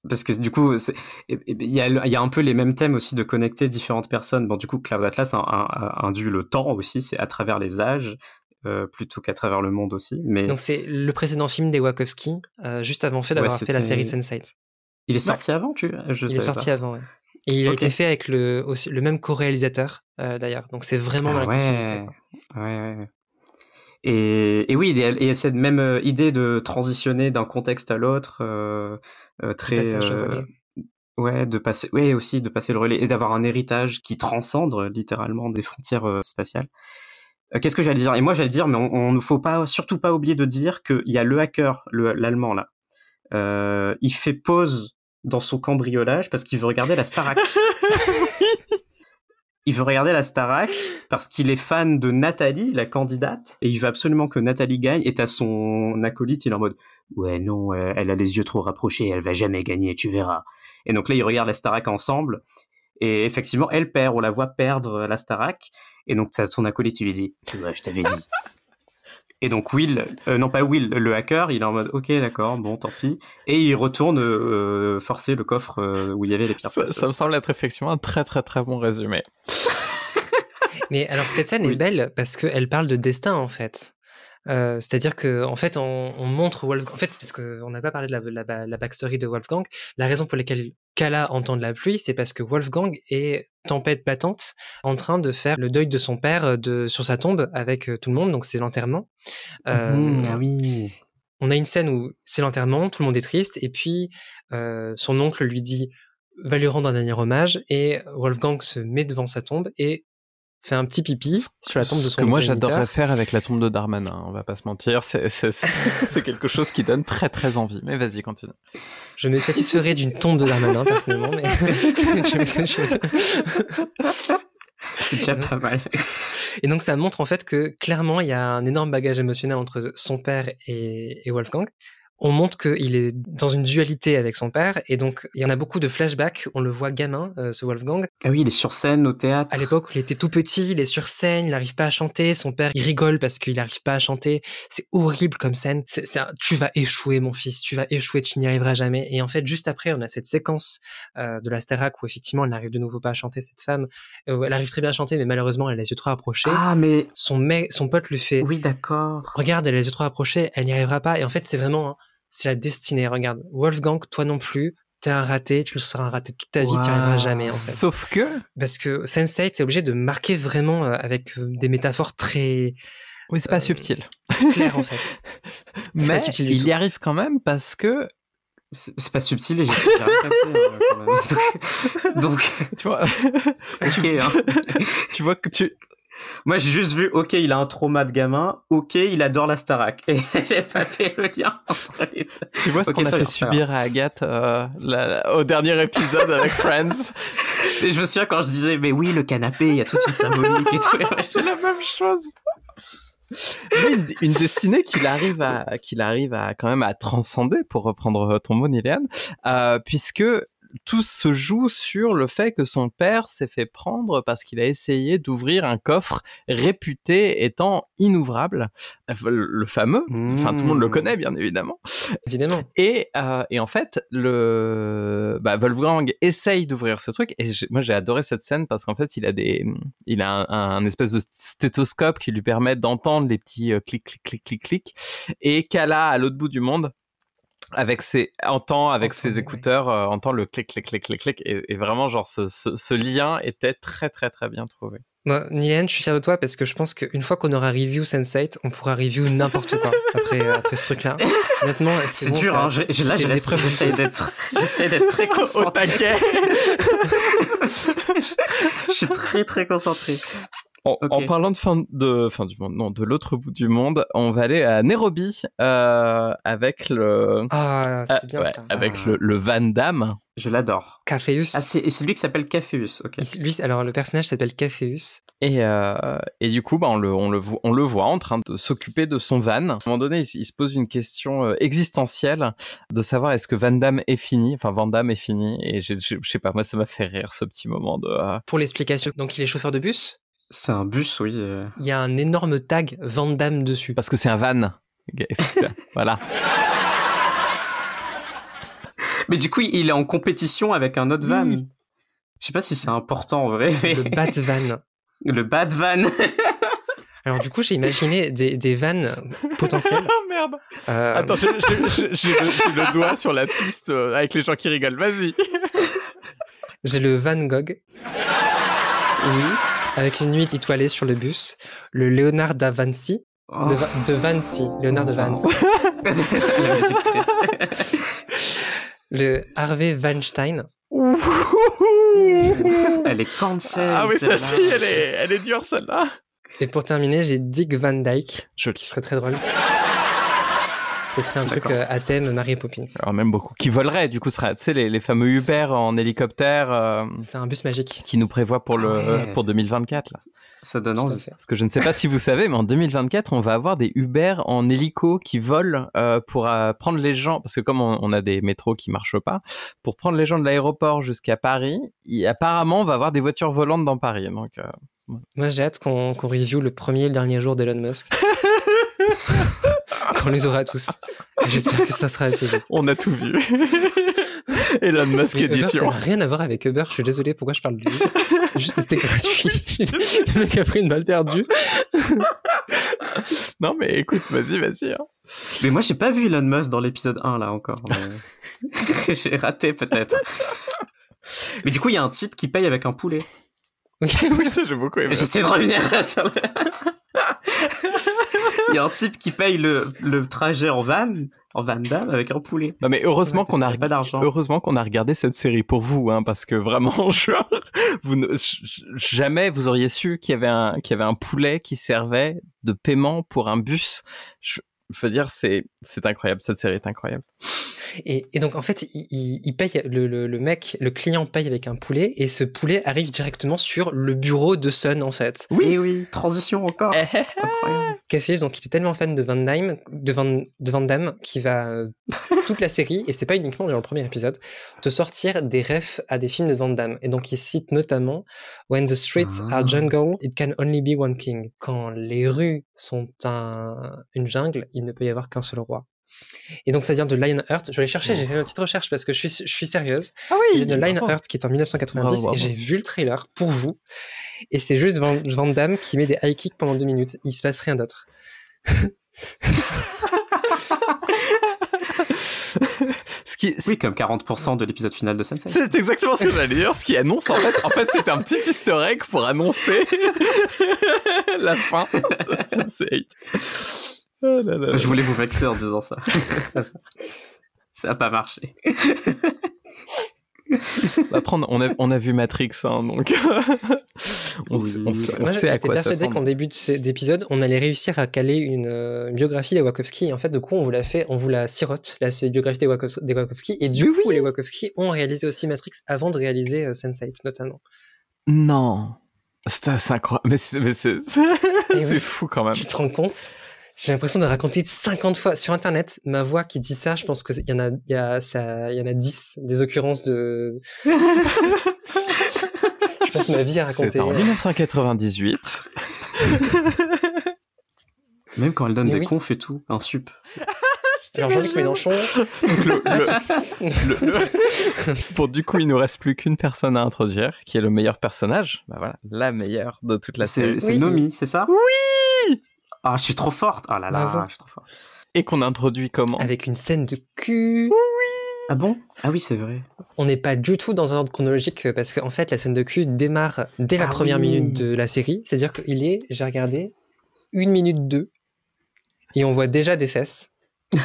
Parce que du coup, il y a, y a, un peu les mêmes thèmes aussi de connecter différentes personnes. Bon, du coup, Cloud Atlas induit le temps aussi, c'est à travers les âges, euh, plutôt qu'à travers le monde aussi. Mais... Donc c'est le précédent film des Wachowski, euh, juste avant fait d'avoir fait la série Sense8. Il est sorti avant, tu je Il est sorti avant, ouais. Et il a été fait avec le, aussi, le même co-réalisateur, euh, d'ailleurs. Donc c'est vraiment ah, dans la ouais. continuité. Ouais, ouais. Et, et, oui, il y a cette même euh, idée de transitionner d'un contexte à l'autre, euh, euh, très euh, ouais, de passer, ouais aussi de passer le relais et d'avoir un héritage qui transcende littéralement des frontières spatiales. Qu'est-ce que j'allais dire? Et moi j'allais dire, mais on ne faut pas, surtout pas oublier de dire qu'il y a le hacker, l'allemand là, il fait pause dans son cambriolage parce qu'il veut regarder la Starac. il veut regarder la Starac parce qu'il est fan de Nathalie, la candidate, et il veut absolument que Nathalie gagne. Et t'as son acolyte, il est en mode ouais non, elle a les yeux trop rapprochés, elle va jamais gagner, tu verras. Et donc là, ils regardent la Starac ensemble. Et effectivement, elle perd, on la voit perdre la Starac. Et donc, son acolyte, il lui dit, tu vois, je t'avais dit. Et donc Will, euh, non pas Will, le hacker, il est en mode ok d'accord, bon tant pis, et il retourne euh, forcer le coffre euh, où il y avait les pierres. Ça, ça, me semble être effectivement un très très très bon résumé. Mais alors cette scène est belle parce qu'elle parle de destin en fait. Euh, c'est-à-dire que en fait, on, on, montre Wolfgang. En fait, parce qu'on n'a pas parlé de la, la, la, backstory de Wolfgang, la raison pour laquelle Kala entend de la pluie, c'est parce que Wolfgang est tempête battante, en train de faire le deuil de son père de sur sa tombe avec euh, tout le monde. Donc c'est l'enterrement. Euh, mmh, ah oui. On a une scène où c'est l'enterrement, tout le monde est triste, et puis euh, son oncle lui dit va lui rendre un dernier hommage, et Wolfgang se met devant sa tombe et fait un petit pipi sur la tombe de son Ce que moi j'adorerais faire avec la tombe de Darmanin, on va pas se mentir, c'est quelque chose qui donne très très envie. Mais vas-y, continue. Je me satisferais d'une tombe de Darmanin personnellement, mais c'est déjà pas mal. Et donc ça montre en fait que clairement il y a un énorme bagage émotionnel entre son père et, et Wolfgang. On montre qu'il est dans une dualité avec son père, et donc il y en a beaucoup de flashbacks. On le voit gamin, euh, ce Wolfgang. Ah oui, il est sur scène au théâtre. À l'époque, il était tout petit, il est sur scène, il n'arrive pas à chanter. Son père, il rigole parce qu'il n'arrive pas à chanter. C'est horrible comme scène. C'est, tu vas échouer, mon fils, tu vas échouer, tu n'y arriveras jamais. Et en fait, juste après, on a cette séquence euh, de la Starac où effectivement, elle n'arrive de nouveau pas à chanter. Cette femme, euh, elle arrive très bien à chanter, mais malheureusement, elle a les yeux trop approchés. Ah mais son mec, son pote lui fait. Oui, d'accord. Regarde, elle a les yeux trop approchés, elle n'y arrivera pas. Et en fait, c'est vraiment c'est la destinée. Regarde, Wolfgang, toi non plus, t'es un raté, tu seras un raté toute ta vie, tu n'y arriveras jamais en fait. Sauf que parce que Sense8 c'est obligé de marquer vraiment euh, avec euh, des métaphores très oui, c'est pas euh, subtil. Clair en fait. Mais il y arrive quand même parce que c'est pas subtil et j'ai donc, tu vois hein. tu vois que tu moi, j'ai juste vu, ok, il a un trauma de gamin, ok, il adore la Starac. Et j'ai pas fait le lien entre les deux. Tu vois ce qu'on a fait subir à Agathe euh, au dernier épisode avec Friends? Et je me souviens quand je disais, mais oui, le canapé, il y a toute une symbolique et tout. C'est la même chose. une, une, destinée qu'il arrive à qu'il arrive à quand même à transcender pour reprendre ton mot Niliane euh, puisque tout se joue sur le fait que son père s'est fait prendre parce qu'il a essayé d'ouvrir un coffre réputé étant inouvrable, le fameux, enfin tout le monde le mmh. connaît bien évidemment. Évidemment. Et, euh, et en fait, le bah, Wolfgang essaye d'ouvrir ce truc et moi j'ai adoré cette scène parce qu'en fait il a des, il a un, espèce de stéthoscope qui lui permet d'entendre les petits euh, clics clic clic clic clic et qu'Ala à l'autre bout du monde avec ses entend avec ses écouteurs euh, entend le clic clic clic clic clic et, vraiment genre ce, ce, lien était très très très bien trouvé. Moi, Nilen, je suis fier de toi parce que je pense qu'une fois qu'on aura review Sense8, on pourra review n'importe quoi après, euh, après ce truc-là. Honnêtement, c'est dur. Hein. Je, là, j'essaie d'être, j'essaie d'être très concentré. je suis très très concentré. En, parlant de fin de fin du monde, non, de l'autre bout du monde, on va aller à Nairobi euh, avec le ah, ah bien ça. avec le, le, Van Damme. Je l'adore. Caféus. Ah, c'est, lui qui s'appelle Caféus. Ok. Lui, alors le personnage s'appelle Caféus. Et euh, et du coup, bah, on le on le on le voit en train de s'occuper de son van. À un moment donné, il, se pose une question euh, existentielle de savoir est-ce que Van Damme est fini, enfin Van Damme est fini. Et je sais pas, moi ça m'a fait rire ce petit moment de. Pour l'explication, donc il est chauffeur de bus? C'est un bus, oui. Il y a un énorme tag Van dessus. Parce que c'est un van. voilà. Mais du coup, il est en compétition avec un autre van. Je sais pas si c'est important en vrai. Le Bat Van. Le Bat Van. Alors du coup, j'ai imaginé des, des vannes potentielles. oh merde euh, Attends, j'ai le, doigt sur la piste euh, avec les gens qui rigolent. Vas-y. j'ai le Van Gogh. Oui avec une nuit étoilée sur le bus, le Léonard da Vinci, de, oh. de, Vinci, Léonard de Vinci. le Harvey Weinstein. elle est cancel. Ah oui, ça si, elle est, elle est dure celle-là. Et pour terminer, j'ai Dick Van Dyke, Je... qui serait très drôle. Ce serait un truc euh, à thème Mary Poppins. Alors même beaucoup. Qui volerait, du coup, ce serait, tu sais, les, les, fameux Uber en hélicoptère. Euh, c'est un bus magique. Qui nous prévoit pour le ah pour 2024 là. Ça donne envie. Parce que je ne sais pas si vous savez, mais en 2024, on va avoir des Uber en hélico qui volent euh, pour euh, prendre les gens, parce que comme on, on, a des métros qui marchent pas, pour prendre les gens de l'aéroport jusqu'à Paris, et apparemment, on va avoir des voitures volantes dans Paris. Donc, euh, Moi, j'ai hâte qu'on qu review le premier et le dernier jour d'Elon Musk. qu'on les aura tous. J'espère que ça sera assez vite. On a tout vu. Elon Musk mais édition. Uber, ça n'a rien à voir avec Uber. Je suis désolé. Pourquoi je parle de lui? Juste c'était gratuit. le mec a pris une balle perdue. non mais écoute, vas-y, vas-y. Hein. Mais moi j'ai pas vu Elon Musk dans l'épisode 1 là encore. j'ai raté peut-être. Mais du coup il y a un type qui paye avec un poulet. oui, ça j'ai beaucoup aimé. J'essaie de revenir sur le... Il y a un type qui paye le, le trajet en van, en van Damme avec un poulet. Non mais heureusement qu'on a pas d'argent. Heureusement qu'on a regardé cette série pour vous, hein, parce que vraiment, genre, vous ne, jamais vous auriez su qu'il y avait un qu'il y avait un poulet qui servait de paiement pour un bus. Je, veux dire, c'est c'est incroyable. Cette série est incroyable. Et, et, donc en fait, il, il paye le, le, le, mec, le client paye avec un poulet et ce poulet arrive directement sur le bureau de Sun en fait. Oui, oui, transition encore. Cassius, donc il est tellement fan de Van Damme, de Van, de Van Damme, qui va euh, toute la série et c'est pas uniquement dans le premier épisode, te sortir des refs à des films de Van Damme. Et donc il cite notamment When the streets are jungle, it can only be one king. Quand les rues sont un, une jungle, il ne peut y avoir qu'un seul roi. Et donc ça vient de Lionheart. Je l'ai chercher, j'ai fait ma petite recherche parce que je suis, je suis sérieuse. Ah oui, de Lionheart qui est en 1990 et j'ai vu le trailer pour vous. Et c'est juste Van, Van, Damme qui met des high kicks pendant deux minutes. Il se passe rien d'autre. ce qui Oui, comme 40% de l'épisode final de Sense8. C'est exactement ce que j'allais dire. Ce qui annonce en fait, en fait, c'était un petit easter egg pour annoncer la fin de Sense8. Oh là là. Je voulais vous vexer en disant ça. ça n'a pas marché. Après, on a, on a vu Matrix, hein, donc on, oui. on, on, Moi, sait à quoi persuadé qu'en début d'épisode, on allait réussir à caler une, euh, une biographie des Wachowski. Et en fait, du coup, on vous l'a fait, on vous la sirote, la biographie des, Wachowski, des Wachowski. Et du coup, oui. les Wachowski ont réalisé aussi Matrix avant de réaliser euh, Sense8, notamment. Non, c'est incroyable. Mais c'est oui. fou quand même. Tu te rends compte? J'ai l'impression de raconter 50 fois sur Internet ma voix qui dit ça. Je pense qu'il y en a, il y a, ça, il y en a 10 des occurrences de. je passe ma vie à raconter. C'est en 1998. Même quand elle donne Mais des oui. confs et tout, un sup. Alors Jean-Luc Mélenchon. Le, le, le, bon, du coup, il nous reste plus qu'une personne à introduire, qui est le meilleur personnage. Bah voilà, la meilleure de toute la série. C'est oui. Nomi, c'est ça? Oui ah, je suis trop forte. Oh là là, Bravo. je suis trop forte. Et qu'on introduit comment? Avec une scène de cul. Oui. Ah bon? Ah oui, c'est vrai. On n'est pas du tout dans un ordre chronologique parce qu'en fait, la scène de cul démarre dès la ah première oui. minute de la série. C'est-à-dire qu'il est, j'ai regardé, une minute deux et on voit déjà des fesses.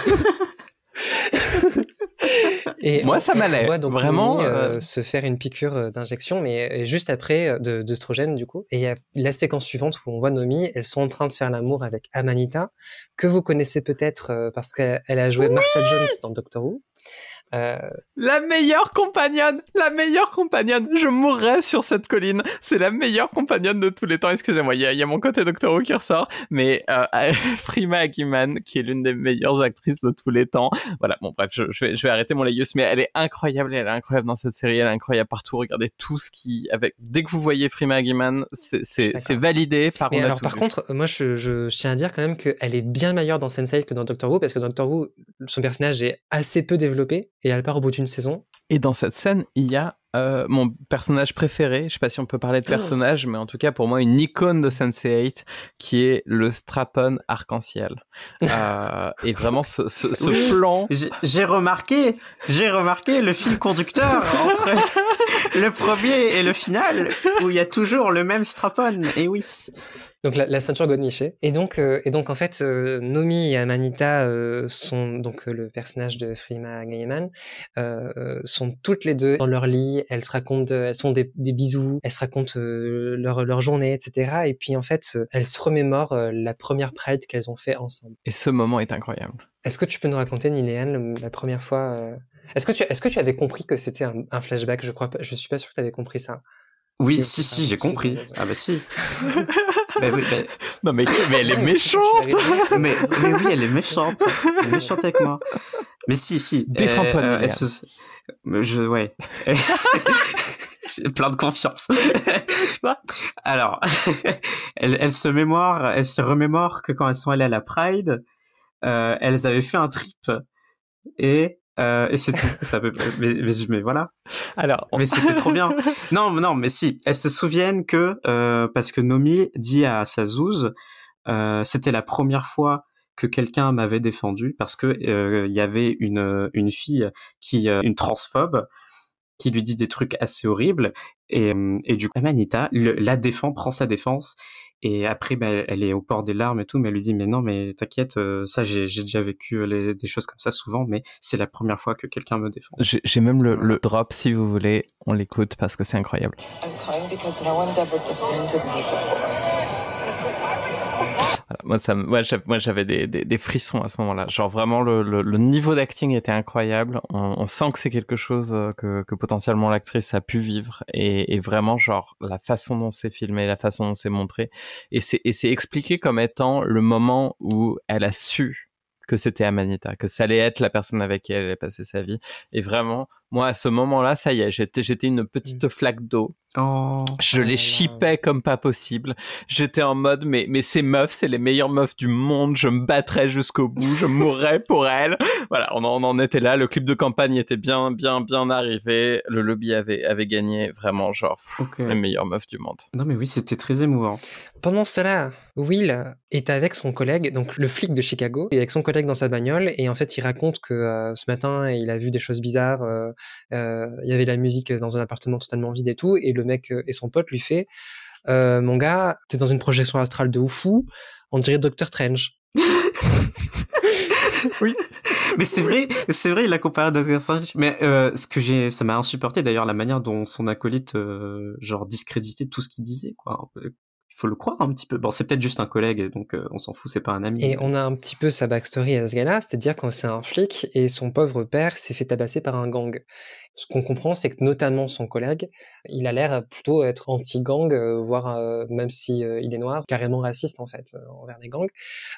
Et moi, ça m'allait. Vraiment. Lui, euh, se faire une piqûre d'injection, mais juste après d'œstrogène, du coup. Et il y a la séquence suivante où on voit Nomi, elles sont en train de faire l'amour avec Amanita, que vous connaissez peut-être parce qu'elle a joué oui Martha Jones dans Doctor Who. Euh... La meilleure compagnonne, la meilleure compagnonne. Je mourrais sur cette colline. C'est la meilleure compagnonne de tous les temps. Excusez-moi, il y, y, a mon côté Doctor Who qui ressort, mais euh, Frima Akiman, qui est l'une des meilleures actrices de tous les temps. Voilà, bon bref, je, je, vais, je vais arrêter mon laïus, mais elle est incroyable. Elle est incroyable dans cette série. Elle est incroyable partout. Regardez tout ce qui, avec dès que vous voyez Frima Akiman, c'est validé par. Mais alors par vu. contre, moi je, je, tiens à dire quand même qu'elle est bien meilleure dans Sense8 que dans Doctor Who, parce que dans Doctor Who, son personnage est assez peu développé et elle part au bout d'une saison. Et dans cette scène, il y a euh, mon personnage préféré, je sais pas si on peut parler de personnage, oh. mais en tout cas pour moi une icône de Sense8 qui est le strapon arc-en-ciel. Euh, et vraiment ce, ce, ce oui, plan. J'ai remarqué, j'ai remarqué le fil conducteur entre le premier et le final où il y a toujours le même strapon. Et oui. Donc la, la ceinture godemiché. Et donc, euh, et donc en fait, euh, Nomi et Amanita euh, sont donc le personnage de Frima Gaiman sont toutes les deux dans leur lit. Elles se racontent, elles sont des, des bisous, elles se racontent leur leur journée, etc. Et puis en fait, elles se remémorent la première Pride qu'elles ont fait ensemble. Et ce moment est incroyable. Est-ce que tu peux nous raconter, Niléane, la première fois Est-ce que tu est-ce que tu avais compris que c'était un, un, flashback? Je crois pas. Je suis pas sûr que tu avais compris ça. Oui, si, si, j'ai compris. Ah bah si. oui. Non mais, mais elle est méchante. mais, mais oui, elle est méchante. Elle est méchante avec moi. Mais si, si. Défends-toi, euh, elle se... Je, ouais. J'ai plein de confiance. Alors, elle, elle se mémoire, elle se remémore que quand elles sont allées à la Pride, euh, elles avaient fait un trip et euh, et c'est tout. Ça peut... mais, mais, mais, voilà. Alors, mais c'était trop bien. Non, non, mais si. Elles se souviennent que euh, parce que Nomi dit à sa zouze, euh, c'était la première fois que quelqu'un m'avait défendu parce que il euh, y avait une une fille qui euh, une transphobe qui lui dit des trucs assez horribles et, et du coup Manita la défend prend sa défense et après, bah, elle est au port des larmes et tout, mais elle lui dit, mais non, mais t'inquiète, euh, ça, j'ai déjà vécu les, des choses comme ça souvent, mais c'est la première fois que quelqu'un me défend. J'ai même le, le, drop, si vous voulez, on l'écoute parce que c'est incroyable. Moi, ça, moi, j'avais des, des, frissons à ce moment-là. Genre vraiment, le, le, niveau d'acting était incroyable. On, sent que c'est quelque chose euh, que, que potentiellement l'actrice a pu vivre et, et, vraiment, genre la façon dont c'est filmé, la façon dont c'est montré, et c'est expliqué comme étant le moment où elle a su que c'était Amanita, que ça allait être la personne avec qui elle allait passer sa vie. Et vraiment, moi, à ce moment-là, ça y est, j'étais, j'étais une petite mmh. flaque d'eau. Oh, je les chipais comme pas possible. J'étais en mode, mais, mais ces meufs, c'est les meilleures meufs du monde. Je me battrais jusqu'au bout. Je mourrais pour elles. Voilà, on en, on en, était là. Le clip de campagne était bien, bien, bien arrivé. Le lobby avait, avait gagné. Vraiment, genre, les meilleures meufs du monde. Non, mais oui, c'était très émouvant. Pendant cela, Will est avec son collègue, donc le flic de Chicago, et avec son collègue dans sa bagnole. Et en fait, il raconte que euh, ce matin, il a vu des choses bizarres. Euh, il y avait la musique dans un appartement totalement vide et tout, et le mec euh, et son pote lui fait euh, mon gars, t'es dans une projection astrale de ouf fou, on dirait Doctor Strange. oui, mais c'est vrai, c'est vrai, il a comparé à Doctor Strange. Mais ce que j'ai, ça m'a insupporté d'ailleurs la manière dont son acolyte genre discréditait tout ce qu'il disait quoi il faut le croire un petit peu. Bon, c'est peut-être juste un collègue, donc euh, on s'en fout, c'est pas un ami. Et on a un petit peu sa backstory à ce gars-là, c'est-à-dire quand c'est un flic et son pauvre père s'est fait tabasser par un gang. Ce qu'on comprend, c'est que notamment son collègue, il a l'air plutôt être anti-gang, euh, voire euh, même si il est noir, carrément raciste en fait envers les gangs.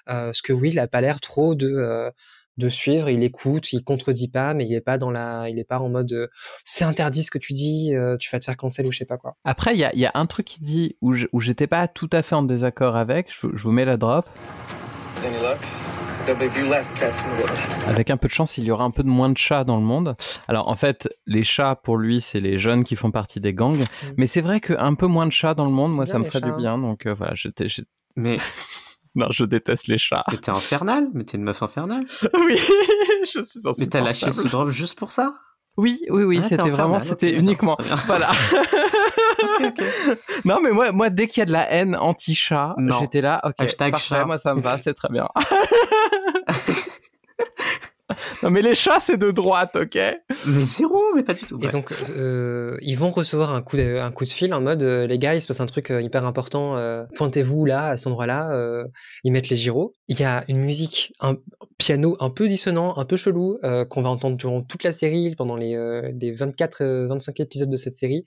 ce que Will a pas l'air trop de de suivre, il écoute, il contredit pas, mais il est pas dans la, il est pas en mode euh, c'est interdit ce que tu dis, euh, tu vas te faire cancel ou je sais pas quoi. Après, il y a, y a, un truc qui dit où j'étais pas tout à fait en désaccord avec, je, vous mets la drop. Avec un peu de chance, il y aura un peu de moins de chats dans le monde. Alors en fait, les chats pour lui, c'est les jeunes qui font partie des gangs, mm. mais c'est vrai qu'un peu moins de chats dans le monde, moi ça me ferait du bien. Donc euh, voilà, j'étais. Mais non, je déteste les chats. Mais t'es infernal Mais t'es une meuf infernale Oui, je suis Mais t'as lâché ce drop juste pour ça? Oui, oui, oui, ah, c'était vraiment, c'était uniquement, voilà. Non, mais moi, moi, dès qu'il y a de la haine anti-chat, j'étais là, ok, Hashtag parfait, chat. moi ça me va, c'est très bien. non, mais les chats, c'est de droite, ok Mais zéro, mais pas du tout. Et donc, euh, ils vont recevoir un coup, de, un coup de fil en mode, euh, les gars, il se passe un truc euh, hyper important, pointez-vous là, à cet endroit-là, ils mettent les gyros. Il y a une musique, un piano un peu dissonant, un peu chelou, qu'on va entendre durant toute la série, pendant les, les 24, 25 épisodes de cette série.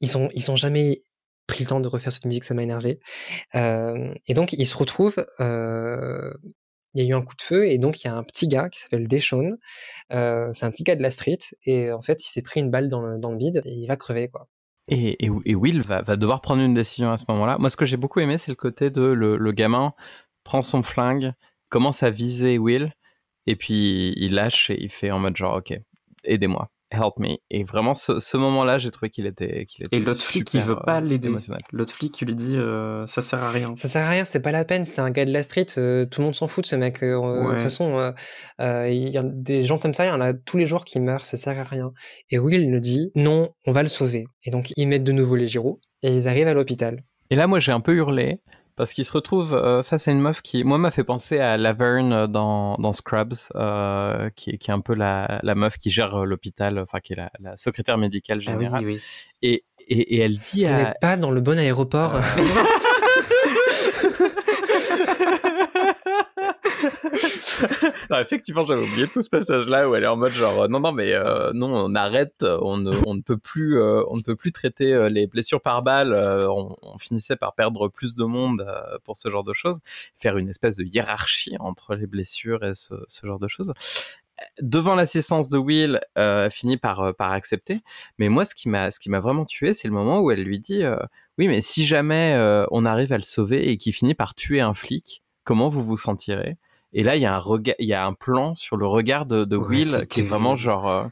Ils sont, ils sont jamais pris le temps de refaire cette musique, ça m'a énervé. et donc, ils se retrouvent il y a eu un coup de feu et donc il y a un petit gars qui s'appelle Deshaun. Euh, c'est un petit gars de la street et en fait il s'est pris une balle dans le, dans bide et il va crever quoi. Et, Will va, va, devoir prendre une décision à ce moment-là. Moi ce que j'ai beaucoup aimé c'est le côté de le, le, gamin prend son flingue, commence à viser Will et puis il lâche et il fait en mode genre ok aidez-moi help me. Et vraiment, ce, moment-là, j'ai trouvé qu'il était, qu'il était. Et l'autre flic, il veut pas euh, l'aider. L'autre flic, il lui dit, euh, ça sert à rien. Ça sert à rien, c'est pas la peine. C'est un gars de la street. Euh, tout le monde s'en fout de ce mec. De toute façon, il y a des gens comme ça, il y en a tous les jours qui meurent. Ça sert à rien. Et Will le dit, non, on va le sauver. Et donc, ils mettent de nouveau les gyros et ils arrivent à l'hôpital. Et là, moi, j'ai un peu hurlé parce qu'il se retrouve euh, face à une meuf qui, moi, m'a fait penser à Laverne euh, dans, dans Scrubs, euh, qui, est, qui est un peu la, la meuf qui gère l'hôpital, enfin qui est la, la, secrétaire médicale ah générale. oui, oui. Et, et, et, elle dit Vous n'êtes pas dans le bon aéroport. effectivement, j'avais oublié tout ce passage-là où elle est en mode genre non, non, mais euh, non, on arrête, on ne, on ne peut plus, euh, on ne peut plus traiter euh, les blessures par balle. On, finissait par perdre plus de monde pour ce genre de choses, faire une espèce de hiérarchie entre les blessures et ce, genre de choses devant l'assistance de Will, euh, finit par par accepter. Mais moi, ce qui m'a vraiment tué, c'est le moment où elle lui dit oui, mais si jamais on arrive à le sauver et qu'il finit par tuer un flic, comment vous vous sentirez? Et là, il y a un regard, il y a un plan sur le regard de, de Will qui est vraiment genre. Euh,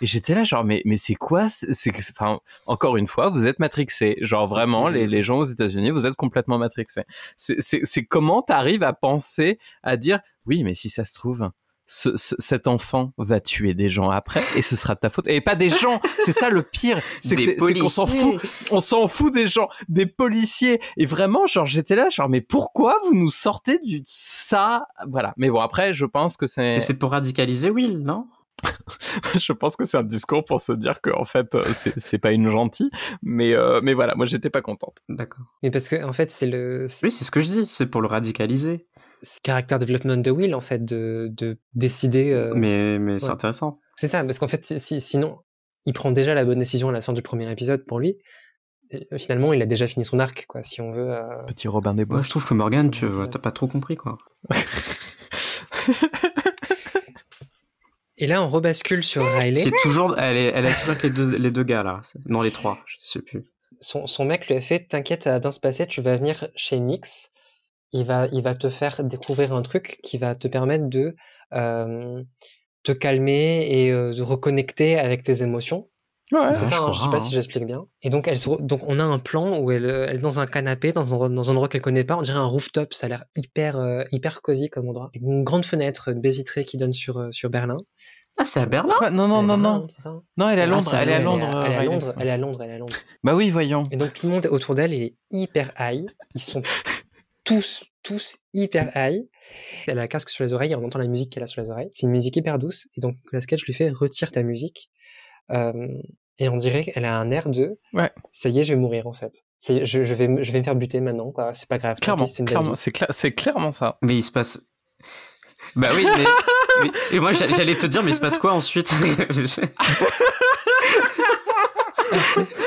et j'étais là genre mais mais c'est quoi c'est enfin encore une fois vous êtes matrixé genre vraiment les, les gens aux États-Unis vous êtes complètement matrixé c'est c'est comment t'arrives à penser à dire oui mais si ça se trouve ce, cet enfant va tuer des gens après et ce sera ta faute et pas des gens c'est ça le pire c'est qu'on s'en fout on s'en fout des gens des policiers et vraiment genre j'étais là genre mais pourquoi vous nous sortez du ça? Voilà mais bon après je pense que c'est c'est pour radicaliser Will non? Je pense que c'est un discours pour se dire que en fait, euh, c'est pas une gentille. Mais, euh, mais voilà, moi, j'étais pas contente. D'accord. Mais parce que, en fait, c'est le. Oui, c'est ce que je dis, c'est pour le radicaliser. Caractère development de Will, en fait, de, de décider. Euh, mais mais c'est intéressant. C'est ça, parce qu'en fait, si, sinon, il prend déjà la bonne décision à la fin du premier épisode pour lui. finalement, il a déjà fini son arc, quoi, si on veut. Petit Robin des Bois. Moi, je trouve que Morgan, tu t'as pas trop compris, quoi. Et là, on rebascule sur Riley. toujours, elle, est, elle a toujours les deux, les deux gars là. Non, les trois, je sais plus. Son, son mec lui a fait T'inquiète, ça va bien se passer, tu vas venir chez Nix. Il va, il va te faire découvrir un truc qui va te permettre de euh, te calmer et euh, de reconnecter avec tes émotions. Ouais, c'est ça, hein, je sais pas si hein. j'explique bien. Et donc, elle donc, on a un plan où elle, elle est dans un canapé, dans un, dans un endroit qu'elle connaît pas. On dirait un rooftop. Ça a l'air hyper, euh, hyper cosy comme endroit. Une grande fenêtre, une baie vitrée qui donne sur, euh, sur Berlin. Ah, c'est à Berlin? Non, non, non, non. Non, elle est à ah, Londres. elle est à Londres. Elle est à Londres. Elle est à Londres. Elle est à Londres. Bah oui, voyons. Et donc, tout le monde autour d'elle est hyper high. Ils sont tous, tous hyper high. Elle a un casque sur les oreilles et on entend la musique qu'elle a sur les oreilles. C'est une musique hyper douce. Et donc, la sketch lui fait retire ta musique. Euh, et on dirait qu'elle a un air de ouais. ça y est, je vais mourir en fait. Je, je, vais, je vais me faire buter maintenant, quoi. C'est pas grave. Clairement, c'est c'est clairement ça. Mais il se passe. Bah oui, mais, et moi j'allais te dire, mais il se passe quoi ensuite?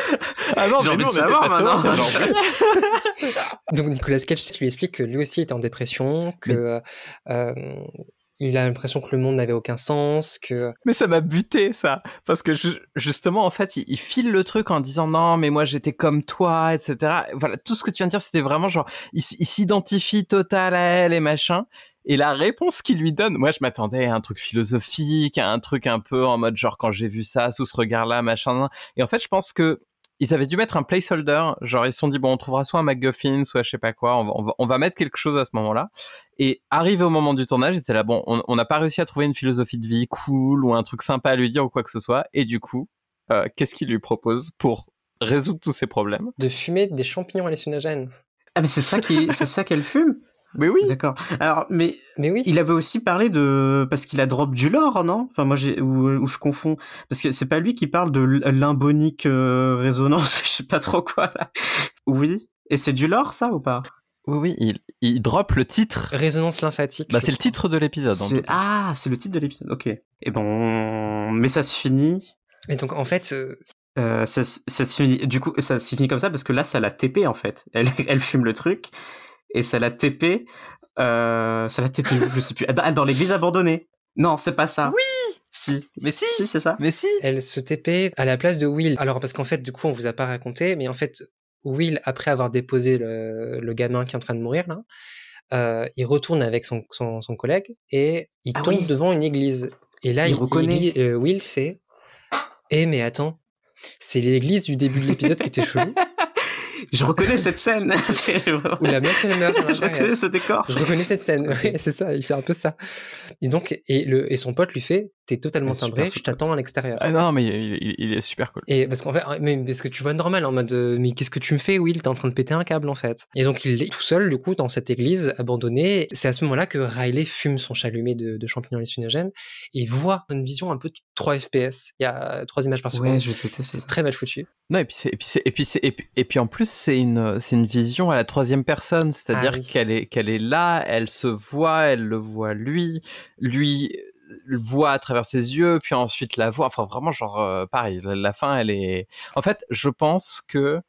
Ah non, J'ai envie de savoir maintenant. Donc Nicolas Cage lui explique que lui aussi est en dépression, que euh, il a l'impression que le monde n'avait aucun sens, que... Mais ça m'a buté, ça. Parce que justement, en fait, il, file le truc en disant non, mais moi j'étais comme toi, etc. Voilà, tout ce que tu viens de dire, c'était vraiment genre, il, s'identifie total à elle et machin. Et la réponse qu'il lui donne, moi je m'attendais à un truc philosophique, à un truc un peu en mode genre quand j'ai vu ça sous ce regard-là, machin. Et en fait, je pense que ils avaient dû mettre un placeholder, genre ils se sont dit bon on trouvera soit un MacGuffin, soit je sais pas quoi, on va, on va, mettre quelque chose à ce moment-là. Et arrivé au moment du tournage, c'était là bon, on n'a pas réussi à trouver une philosophie de vie cool ou un truc sympa à lui dire ou quoi que ce soit. Et du coup, euh, qu'est-ce qu'il lui propose pour résoudre tous ces problèmes? De fumer des champignons hallucinogènes. Ah mais c'est ça qui, c'est ça qu'elle fume? Mais oui. D'accord. Alors, mais, mais oui. Il avait aussi parlé de parce qu'il a drop du lore, non? Enfin, moi, j'ai ou, je confonds parce que c'est pas lui qui parle de l'imbonique euh, résonance. je sais pas trop quoi là. Oui. Et c'est du lore, ça ou pas? Oui, oui. Il, il drop le titre. Résonance lymphatique. Bah, c'est le titre de l'épisode. Ah, c'est le titre de l'épisode. Ok. Et bon, mais ça se finit. Et donc, en fait, euh, euh, ça, ça, se finit, du coup, ça se finit comme ça parce que là, ça l'a TP en fait. Elle, elle fume le truc et ça l'a TP. Euh, ça l'a TP, je sais plus. Dans l'église abandonnée. Non, c'est pas ça. Oui Si. Mais si Si, c'est ça. Mais si Elle se TP à la place de Will. Alors, parce qu'en fait, du coup, on vous a pas raconté, mais en fait, Will, après avoir déposé le, le gamin qui est en train de mourir, là, euh, il retourne avec son, son, son, collègue et il ah tombe devant une église. Et là, il, reconnaît. Euh, Will fait Eh, mais attends, c'est l'église du début de l'épisode qui était chelou. je reconnais cette scène. Où la meuf elle meurt. je reconnais ce décor. Je reconnais cette scène. Oui, c'est ça. Il fait un peu ça. Et donc, et le et son pote lui fait, t'es totalement timbré, je t'attends à l'extérieur. Ah non, mais il, est super cool. Et parce qu'en fait, mais parce que tu vois normal en mode, euh, mais qu'est-ce que tu me fais, Will? T'es en train de péter un câble en fait. Et donc il est tout seul du coup dans cette église abandonnée. C'est à ce moment-là que Riley fume son chalumet de, de champignons hallucinogènes et voit une vision un peu 3 FPS. Il y a trois images par seconde. Ouais, C'est très mal foutu. Non, et puis et puis et puis et puis, et puis en plus c'est une c'est une vision à la troisième personne, c'est-à-dire ah qu'elle est qu'elle est là, elle se voit, elle le voit lui, lui le voit à travers ses yeux, puis ensuite la voit. Enfin, vraiment, genre, euh, pareil, la, fin, elle est. En fait, je pense que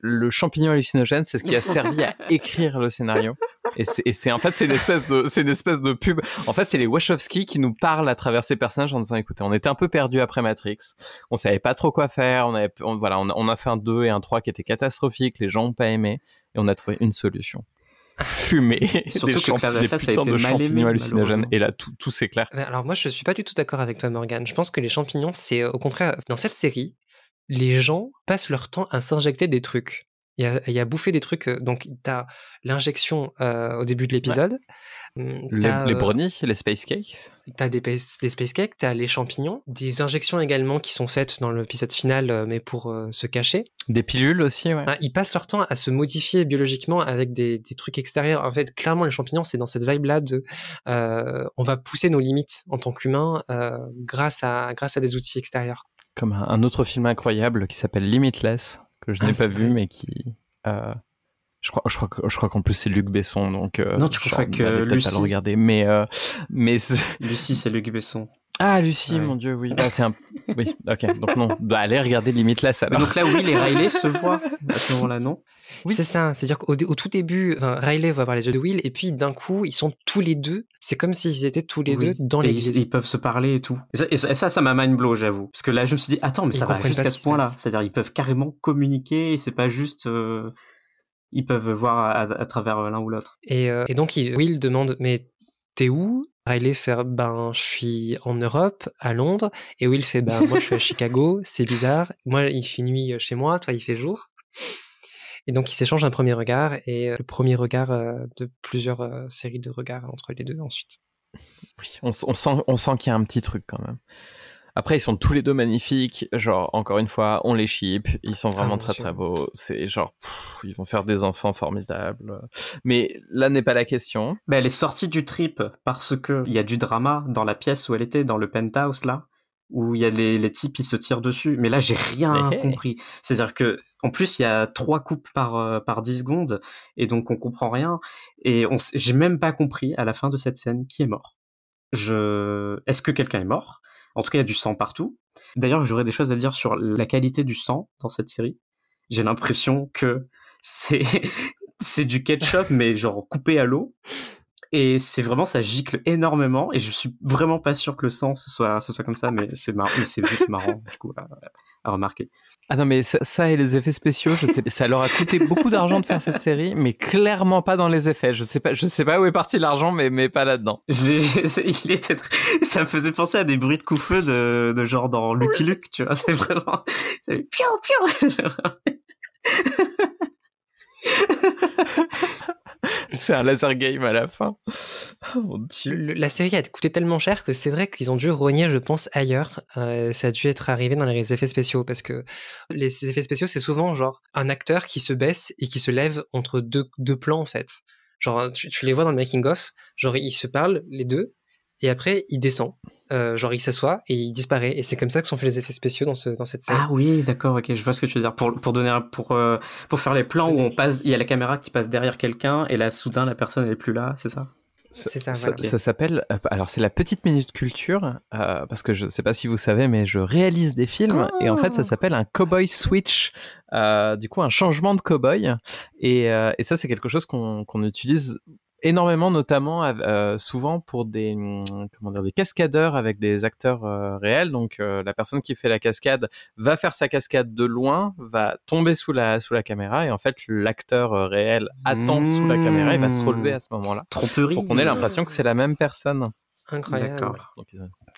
le champignon hallucinogène, c'est ce qui a servi à écrire le scénario. Et c'est en fait c'est une espèce de c'est une espèce de pub. En fait, c'est les Wachowski qui nous parlent à travers ces personnages en disant écoutez, on était un peu perdu après Matrix, on savait pas trop quoi faire, on avait voilà, on a, on a fait un 2 et un 3 qui étaient catastrophiques, les gens ont pas aimé et on a trouvé une solution fumée Surtout des, que des putains de champignons hallucinogènes. Et là, tout, tout s'éclaire. Alors moi, je suis pas du tout d'accord avec toi, Morgan. Je pense que les champignons, c'est au contraire, dans cette série, les gens passent leur temps à s'injecter des trucs. Il a, bouffé des trucs. Donc, tu as l'injection au début de l'épisode. Hum, les, les brownies, les space cakes. Tu as des, des, space cakes, tu as les champignons, des injections également qui sont faites dans l'épisode final, mais pour se cacher. Des pilules aussi, ouais. Ah, ils passent leur temps à se modifier biologiquement avec des, des trucs extérieurs. En fait, clairement, les champignons, c'est dans cette vibe-là de on va pousser nos limites en tant qu'humain grâce, à, grâce à des outils extérieurs. Comme un autre film incroyable qui s'appelle Limitless, que je n'ai ah, pas vu, mais qui. Euh, je crois, je crois, je crois qu'en plus c'est Luc Besson, donc. Euh, non, tu crois que Lucie. À le regarder, mais euh, mais. Lucie, c'est Luc Besson. Ah, Lucie, mon dieu, oui. Bah, c'est un. Oui, ok. Donc non. Bah, allez regarder Limitless alors. Donc là, oui, les Riley se voient à ce moment-là, non oui. C'est ça. C'est-à-dire qu'au au tout début, Riley va voir les yeux de Will, et puis d'un coup, ils sont tous les deux. C'est comme s'ils étaient tous les deux dans les. Ils, ils, peuvent se parler et tout. Et ça, ça, m'a mind blow, j'avoue. Parce que là, je me suis dit, attends, mais ça va jusqu'à ce point-là. C'est-à-dire, ils peuvent carrément communiquer. C'est pas juste. Euh, ils peuvent voir à, travers l'un ou l'autre. Et, euh, et, donc, Will demande, mais t'es où? Riley fait ben je suis en Europe, à Londres, et Will fait ben moi je suis à Chicago, c'est bizarre. Moi il fait nuit chez moi, toi il fait jour. Et donc, ils s'échangent un premier regard et euh, le premier regard euh, de plusieurs euh, séries de regards entre les deux ensuite. Oui, on, sent, on sent qu'il y a un petit truc quand même. Après, ils sont tous les deux magnifiques. Genre, encore une fois, on les ship. Ils sont vraiment ah, très très beaux. C'est genre, ils vont faire des enfants formidables. Mais là n'est pas la question. Mais elle est sortie du trip parce que il y a du drama dans la pièce où elle était, dans le penthouse là, où il y a les, les types qui se tirent dessus. Mais là, j'ai rien compris. C'est-à-dire que en plus, il y a trois coupes par euh, par 10 secondes et donc on comprend rien et on j'ai même pas compris à la fin de cette scène qui est mort. Je est-ce que quelqu'un est mort? En tout cas, il y a du sang partout. D'ailleurs, j'aurais des choses à dire sur la qualité du sang dans cette série. J'ai l'impression que c'est c'est du ketchup mais genre coupé à l'eau et c'est vraiment ça gicle énormément et je suis vraiment pas sûr que le sang ce soit ce soit comme ça mais c'est marrant c'est juste marrant du coup à, remarquer. Ah non mais ça, et les effets spéciaux je sais ça leur a coûté beaucoup d'argent de faire cette série mais clairement pas dans les effets. Je sais pas je sais pas où est parti l'argent mais mais pas là-dedans. Il était ça me faisait penser à des bruits de coups-feu de, de genre dans Lucky Luke tu vois c'est vraiment piou piou c'est un laser game à la fin. Oh, la série a coûté tellement cher que c'est vrai qu'ils ont dû rogner, je pense, ailleurs. Euh, ça a dû être arrivé dans les effets spéciaux parce que les effets spéciaux, c'est souvent genre un acteur qui se baisse et qui se lève entre deux, deux plans en fait. Genre, tu, les vois dans le making of, genre ils se parlent les deux et après il descend, euh, genre il s'assoit et il disparaît et c'est comme ça que sont faits les effets spéciaux dans, ce, dans cette série. Ah oui, d'accord, ok, je vois ce que tu veux dire. Pour pour donner pour euh, pour faire les plans où on passe, il y a la caméra qui passe derrière quelqu'un et là soudain la personne n'est plus là, c'est ça? C'est ça, voilà. ça, s'appelle. Euh, alors, c'est la petite minute culture, euh, parce que je ne sais pas si vous savez, mais je réalise des films, et en fait, ça ah. s'appelle un cowboy switch, euh, du coup, un changement de cowboy. Et, euh, et ça, c'est quelque chose qu'on qu'on utilise énormément, notamment euh, souvent pour des hum, comment dire des cascadeurs avec des acteurs euh, réels. Donc euh, la personne qui fait la cascade va faire sa cascade de loin, va tomber sous la sous la caméra et en fait l'acteur réel attend sous la caméra et va se relever à ce moment-là. Tromperie. Pour qu'on ait l'impression que c'est la même personne. Incroyable.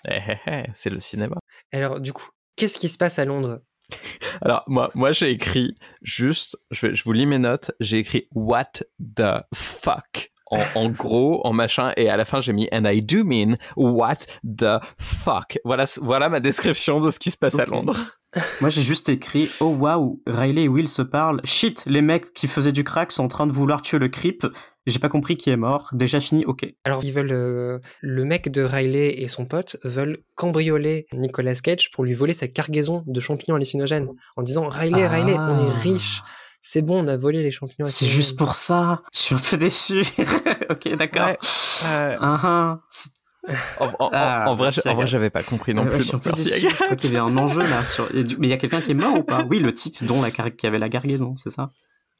Eh, eh, eh, c'est le cinéma. Alors du coup, qu'est-ce qui se passe à Londres? Alors, moi, moi j'ai écrit juste, je, je vous lis mes notes, j'ai écrit What the fuck? En, gros, en machin, et à la fin j'ai mis And I do mean what the fuck. Voilà, voilà ma description de ce qui se passe à Londres. Moi j'ai juste écrit Oh waouh, Riley et Will se parlent. Shit, les mecs qui faisaient du crack sont en train de vouloir tuer le creep. J'ai pas compris qui est mort. Déjà fini, ok. Alors ils veulent euh, le mec de Riley et son pote veulent cambrioler Nicolas Cage pour lui voler sa cargaison de champignons hallucinogènes en disant Riley, Riley, on est ah. riche c'est bon, on a volé les champignons. C'est juste pour ça. Je suis un peu déçu. ok, d'accord. Uh-huh. en, vrai, en vrai, j'avais pas compris non plus. Je suis un peu déçu. Je crois qu'il y avait un enjeu là. Mais il y a quelqu'un qui est mort ou pas? Oui, le type dont la qui avait la gargaison, c'est ça?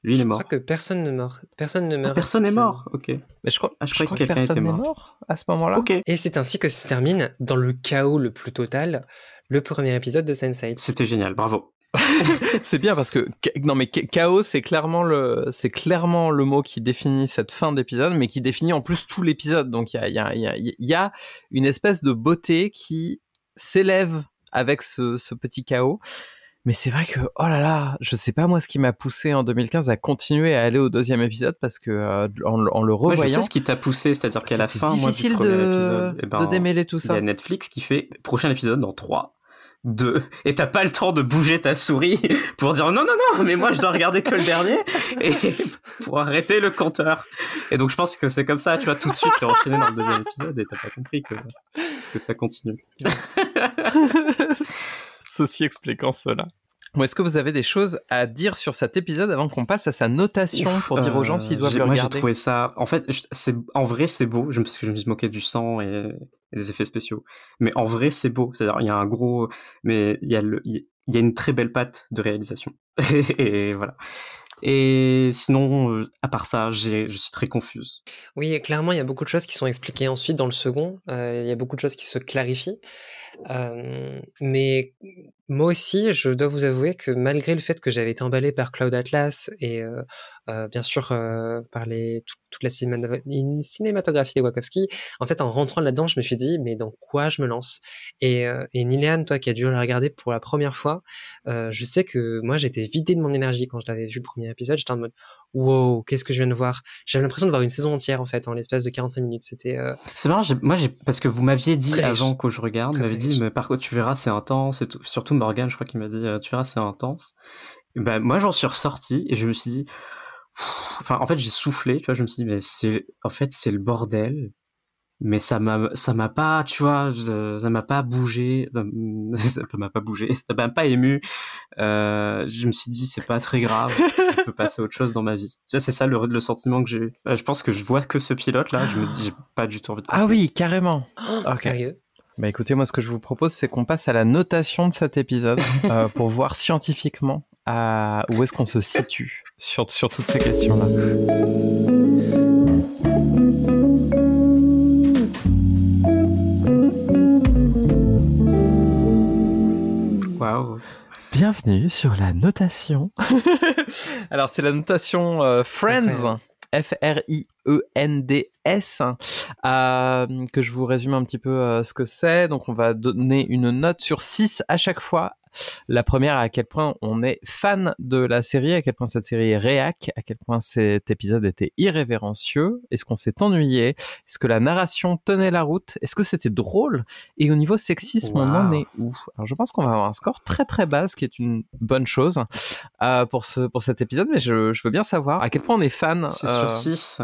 Lui, il est mort. Je crois que personne ne meurt. Personne ne meurt. Ah, personne n'est mort. Ok. Mais je crois, ah, je, crois que, quelqu'un était mort. mort. à ce moment-là. Ok. Et c'est ainsi que se termine, dans le chaos le plus total, le premier épisode de Sense8. C'était génial. Bravo. c'est bien parce que non mais chaos c'est clairement le c'est clairement le mot qui définit cette fin d'épisode mais qui définit en plus tout l'épisode donc il y a il y a il y, a une espèce de beauté qui s'élève avec ce, ce petit chaos Mais c'est vrai que, oh là là, je sais pas moi ce qui m'a poussé en 2015 à continuer à aller au deuxième épisode parce que euh, en, le revoyant. Moi, je sais ce qui t'a poussé, c'est-à-dire qu'à la fin, moi, du premier de... épisode, eh ben, de démêler tout ça. Il y a Netflix qui fait prochain épisode dans 3, 2, et t'as pas le temps de bouger ta souris pour dire non, non, non, mais moi je dois regarder que le dernier, et pour arrêter le compteur. Et donc je pense que c'est comme ça, tu vois, tout de suite t'es enchaîné dans le deuxième épisode et t'as pas compris que, que ça continue. Ceci expliquant cela. Ou est-ce que vous avez des choses à dire sur cet épisode avant qu'on passe à sa notation pour dire aux gens s'ils doivent euh, le moi, regarder j'ai trouvé ça. En fait, c'est en vrai c'est beau, je, parce que je me suis moqué du sang et, et des effets spéciaux. Mais en vrai c'est beau. C'est-à-dire il y a un gros, mais il y a le, il y a une très belle patte de réalisation. et voilà. Et sinon, euh, à part ça, je suis très confuse. Oui, clairement, il y a beaucoup de choses qui sont expliquées ensuite dans le second. Euh, il y a beaucoup de choses qui se clarifient. Euh, mais moi aussi, je dois vous avouer que malgré le fait que j'avais été emballé par Cloud Atlas et euh, euh, bien sûr euh, par les, tout, toute la cinématographie de Wachowski, en fait, en rentrant là-dedans, je me suis dit, mais dans quoi je me lance? Et, euh, et Niléane, toi qui as dû la regarder pour la première fois, euh, je sais que moi, j'étais vidé de mon énergie quand je l'avais vu le premier épisode. J'étais en mode, wow, qu'est-ce que je viens de voir? J'avais l'impression de voir une saison entière en fait, en l'espace de 45 minutes. C'était. Euh, C'est marrant, moi, j'ai, parce que vous m'aviez dit Très riche. avant que je regarde, vous très dit, mais par contre, tu verras, c'est intense et tout. Surtout Morgan, je crois qu'il m'a dit, euh, tu verras, c'est intense. Et ben, moi, j'en suis ressorti et je me suis dit, enfin, en fait, j'ai soufflé, tu vois, je me suis dit, mais c'est, en fait, c'est le bordel. Mais ça m'a, ça m'a pas, tu vois, je- ça m'a pas bougé, ça m'a pas bougé, ça m'a pas ému. Euh, je me suis dit, c'est pas très grave, je peux passer à autre chose dans ma vie. Tu vois, c'est ça le, le sentiment que j'ai eu. Je pense que je vois que ce pilote là, je me dis, j'ai pas du tout envie de Ah oui, carrément. Ok. Sérieux Bah écoutez, moi ce que je vous propose, c'est qu'on passe à la notation de cet épisode euh, pour voir scientifiquement à où est-ce qu'on se situe sur, sur toutes ces questions-là. Waouh. Bienvenue sur la notation. Alors c'est la notation euh, Friends. F-R-I-E-N-D-S, euh, que je vous résume un petit peu euh, ce que c'est. Donc, on va donner une note sur 6 à chaque fois. La première, à quel point on est fan de la série, à quel point cette série est réac, à quel point cet épisode était irrévérencieux, est-ce qu'on s'est ennuyé, est-ce que la narration tenait la route, est-ce que c'était drôle, et au niveau sexisme, on en est où? Alors, je pense qu'on va avoir un score très très bas, ce qui est une bonne chose euh, pour, ce, pour cet épisode, mais je, je veux bien savoir à quel point on est fan C'est sur 6.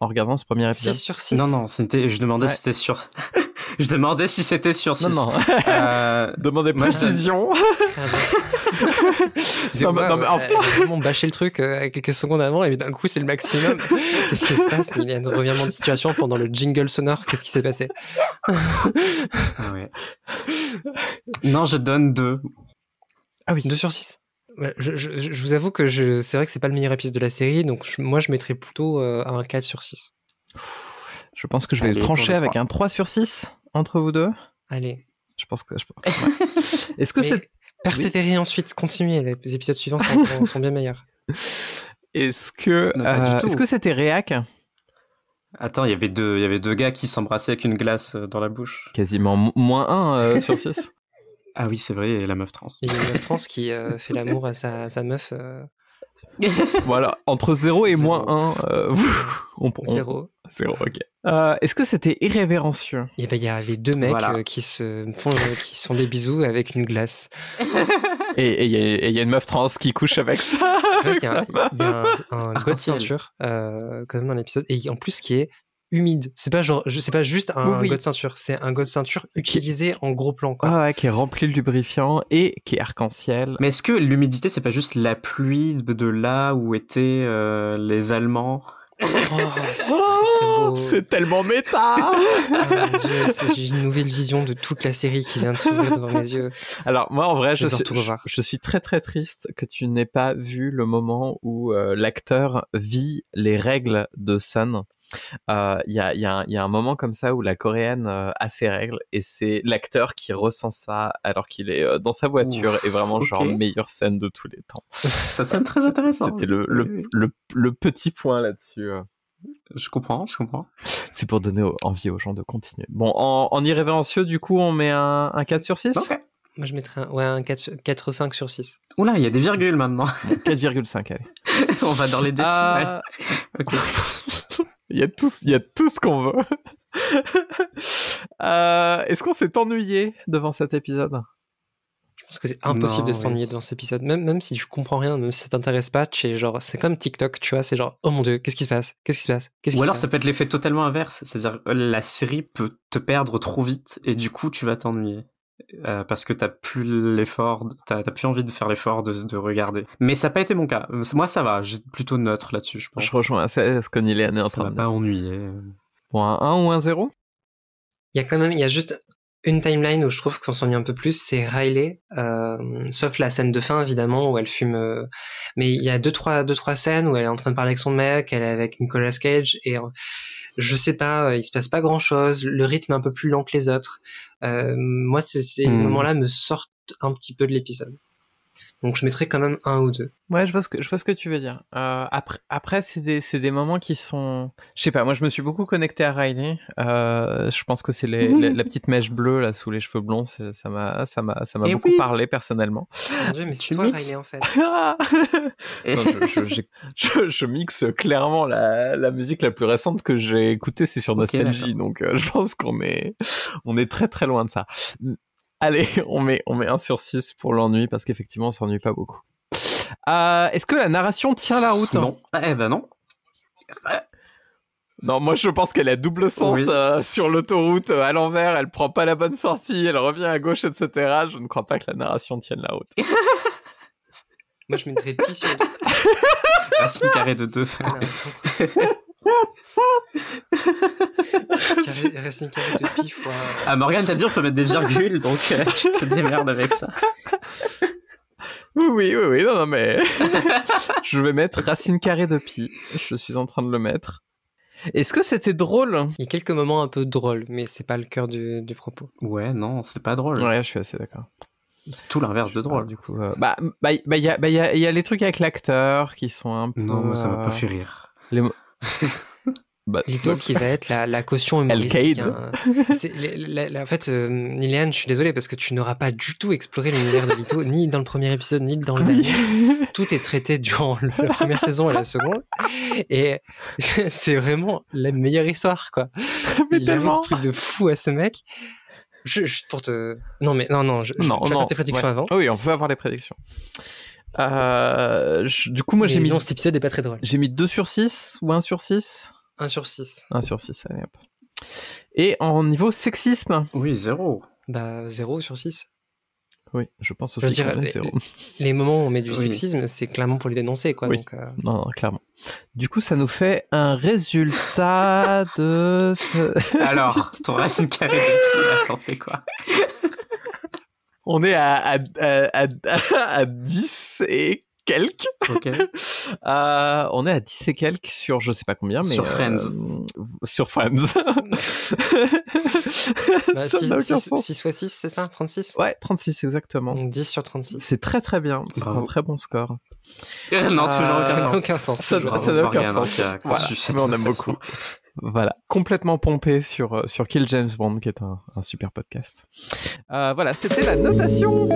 En regardant ce premier 6 épisode. sur 6 Non, non, c'était, je demandais Ouais. si c'était sur. je demandais si c'était sur 6. Non, non. Euh, Demandez précision. Non, mais- non, mais en fait- Elle a vraiment bâché le truc euh, quelques secondes avant et d'un coup c'est le maximum. Qu'est-ce qui se passe Il y a un revirement de situation pendant le jingle sonore. Qu'est-ce qui s'est passé? Ah ouais. Non, je donne 2. Ah oui. 2 sur 6 je, je, je vous avoue que je, c'est vrai que c'est pas le meilleur épisode de la série, donc je- moi je mettrais plutôt euh, un 4 sur 6. Je pense que je vais Allez, trancher avec un 3 sur 6 entre vous deux. Allez. Je pense que. Je... ouais. Est-ce que c'est. Persévérer ensuite, continuer. Les épisodes suivants sont, sont bien meilleurs. Est-ce que. Euh. Est-ce que c'était réac? Attends, il y avait deux, il y avait deux gars qui s'embrassaient avec une glace euh, dans la bouche. Quasiment mo- moins 1 sur 6. Ah oui, c'est vrai, et la meuf trans. Il y a une meuf trans qui euh, fait l'amour à sa, sa meuf. Euh, voilà, entre 0 et Zéro. moins 1, on, on, zéro. Zéro, ok. Euh, Est-ce que c'était irrévérencieux? Et ben, il y a les deux mecs Voilà. euh, qui se font, euh, qui se font des bisous avec une glace. Et il y, a- et il y a une meuf trans qui couche avec ça. C'est vrai avec qu'il y a, ça. il y a un, un god Arc-en-ciel. ceinture euh, quand même dans l'épisode et en plus qui est humide. C'est pas genre, c'est pas juste un Oui, oui. god ceinture, c'est un god ceinture utilisé en gros plan. Quoi. Ah ouais, qui est rempli de lubrifiant et qui est arc-en-ciel. Mais est-ce que l'humidité, c'est pas juste la pluie de là où étaient euh, les Allemands? Oh, c'est beau. c'est tellement méta Ah, mon Dieu, c'est- J'ai une nouvelle vision de toute la série qui vient de s'ouvrir devant mes yeux. Alors moi en vrai je suis, tout revoir. je, je suis très très triste que tu n'aies pas vu le moment où euh, l'acteur vit les règles de Sun. Euh, Il y, a, il y, a un- il y a un moment comme ça où la coréenne euh, a ses règles et c'est l'acteur qui ressent ça alors qu'il est euh, dans sa voiture Ouf, et vraiment genre ok. meilleure scène de tous les temps. Ça sonne très intéressant. C'était le, le, petit point là-dessus. Je comprends, je comprends. C'est pour donner envie aux gens de continuer. Bon, en, en irrévérencieux, du coup, on met un, un 4 sur 6 Ok. Moi, je mettrais un, ouais, un 4, 4 5 sur 6. Oula, il y a des virgules maintenant. 4,5, allez. On va dans les décimales. Euh, il, y a tout, il y a tout ce qu'on veut. Euh, Est-ce qu'on s'est ennuyé devant cet épisode? Je pense que c'est impossible Non, de s'ennuyer oui. devant cet épisode. Même, même si tu comprends rien, même si ça t'intéresse pas, tu es genre, c'est comme TikTok, tu vois, c'est genre, oh mon dieu, qu'est-ce qui se passe? Qu'est-ce qui se passe? Qui Ou se alors passe? ça peut être l'effet totalement inverse, c'est-à-dire euh, la série peut te perdre trop vite et du coup tu vas t'ennuyer. Euh, parce que t'as plus l'effort, t'as t'as plus envie de faire l'effort de, de regarder. Mais ça n'a pas été mon cas. Moi ça va, j'ai plutôt neutre là-dessus, je pense. Je rejoins assez ce que Niléane est en ça train m'a de pas dire. ennuyé. Bon, un 1 ou un 0 Il y a quand même, il y a juste une timeline où je trouve qu'on s'ennuie un peu plus, c'est Riley, euh, sauf la scène de fin évidemment où elle fume. euh, mais il y a deux trois deux trois scènes où elle est en train de parler avec son mec, elle est avec Nicolas Cage et euh, je sais pas, euh, il se passe pas grand chose, le rythme est un peu plus lent que les autres. Euh, moi, c'est ces Hmm. moments-là me sortent un petit peu de l'épisode. Donc je mettrais quand même un ou deux. Ouais, je vois ce que, je vois ce que tu veux dire. Euh, après, après c'est des, c'est des moments qui sont... Je sais pas, moi je me suis beaucoup connecté à Riley. Euh, je pense que c'est les- Mhm. la, la petite mèche bleue là sous les cheveux blonds, c'est- ça m'a ça m'a ça m'a Eh beaucoup oui. parlé personnellement. Mon dieu, mais c'est toi mixes Riley en fait. Non, je, je- j'ai- je- je mixe clairement la, la musique la plus récente que j'ai écoutée, c'est sur Nostalgie, donc euh, je pense qu'on est, on est très très loin de ça. Allez, on met, on met 1 sur 6 pour l'ennui, parce qu'effectivement on s'ennuie pas beaucoup. Euh, Est-ce que la narration tient la route Non. Eh ben non. Non, moi je pense qu'elle a double sens Oui. euh, sur l'autoroute euh, à l'envers, elle prend pas la bonne sortie, elle revient à gauche, etc. Je ne crois pas que la narration tienne la route. Moi je mettrais pi sur deux. Racine carrée de 2. Voilà. Carré- Racine carrée de pi fois. Ah Morgane t'as dit on peut mettre des virgules donc euh, tu te démerdes avec ça. Oui, oui, oui, non, non, mais je vais mettre racine carrée de pi. Je suis en train de le mettre. Est-ce que c'était drôle? Il y a quelques moments un peu drôles, mais c'est pas le cœur du, du propos. Ouais non c'est pas drôle. Ouais, je suis assez d'accord. C'est tout l'inverse de drôle. Du coup, euh, bah, bah, il bah, y, a, bah, y, a, y a les trucs avec l'acteur qui sont un peu. Non moi ça m'a euh, pas fait rire. les mo- Lito qui va être la, la caution humoristique. Hein. La- en fait, euh, Niléane, je suis désolé parce que tu n'auras pas du tout exploré l'univers de Lito, ni dans le premier épisode, ni dans le dernier. Tout est traité durant le- la première saison et la seconde. Et c'est vraiment la meilleure histoire, quoi. Mais Il arrive tellement. des trucs de fou à ce mec. Je, juste pour te. Non, mais non, non, je, Non, je non. faire tes prédictions ouais. avant. Oui, on peut avoir les prédictions. Euh, je- du coup, moi, j'ai mis, non, cet épisode est pas très drôle. j'ai mis 2 sur 6 ou 1 sur 6 1 sur 6. 1 sur 6, allez hop. Et en niveau sexisme, Oui zéro. Bah, 0 sur 6. oui, je pense Je veux aussi dire, les- zéro. Les moments où on met du Oui. sexisme, c'est clairement pour les dénoncer, quoi. Oui. Donc, euh, Non, non, clairement. Du coup, ça nous fait un résultat de... ce- Alors ton racine carrée de pi là t'en fais quoi? On est à, à, à, à, à 10 et quelques. Ok. Euh, on est à 10 et quelques sur je sais pas combien, mais... Sur Friends. euh, sur Friends. bah, ça 6, n'a aucun sens. x 6, c'est ça 36 Ouais, 36 exactement. Donc 10 sur 36. C'est très très bien. C'est un très bon score. non toujours Euh, aucun Ça n'a sens. aucun sens. Ça- n'a aucun sens. Voilà, mais on aime beaucoup. Voilà, complètement pompé sur, euh, sur Kill James Bond, qui est un, un super podcast. Euh, voilà, c'était la notation.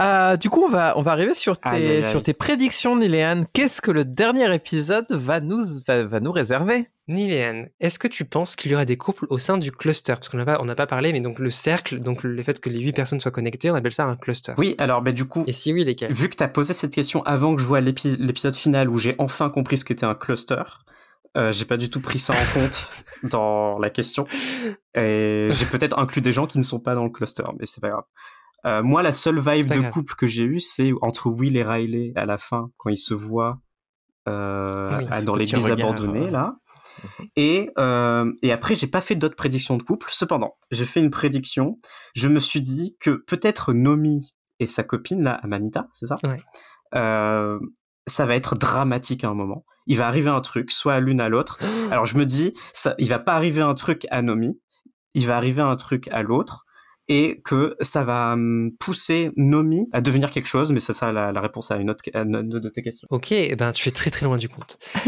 Euh, du coup, on va, on va arriver sur tes, Aïe, aïe, aïe. sur tes prédictions, Niléane. Qu'est-ce que le dernier épisode va nous, va, va nous réserver? Niléane, est-ce que tu penses qu'il y aura des couples au sein du cluster? Parce qu'on n'a pas, on n'a pas parlé, mais donc le cercle, donc le fait que les 8 personnes soient connectées, on appelle ça un cluster. Oui alors bah du coup Et si oui, lesquels vu que t'as posé cette question avant que je vois l'épi- l'épisode final où j'ai enfin compris ce qu'était un cluster, euh, j'ai pas du tout pris ça en compte dans la question. Et j'ai peut-être inclus des gens qui ne sont pas dans le cluster, mais c'est pas grave. Euh, moi, la seule vibe de grave. couple que j'ai eue, c'est entre Will et Riley à la fin, quand ils se voient euh, Oui, à- ce dans l'église abandonnée, euh. là. Et, euh, et après, j'ai pas fait d'autres prédictions de couple. Cependant, j'ai fait une prédiction. Je me suis dit que peut-être Nomi et sa copine, là, Amanita, c'est ça? Ouais. Euh, Ça va être dramatique à un moment. Il va arriver un truc, soit à l'une à l'autre. Alors je me dis, ça, il va pas arriver un truc à Nomi, il va arriver un truc à l'autre. Et que ça va hum, pousser Nomi à devenir quelque chose, mais ça sera la, la réponse à une autre à une de tes questions. Ok, eh ben tu es très très loin du compte.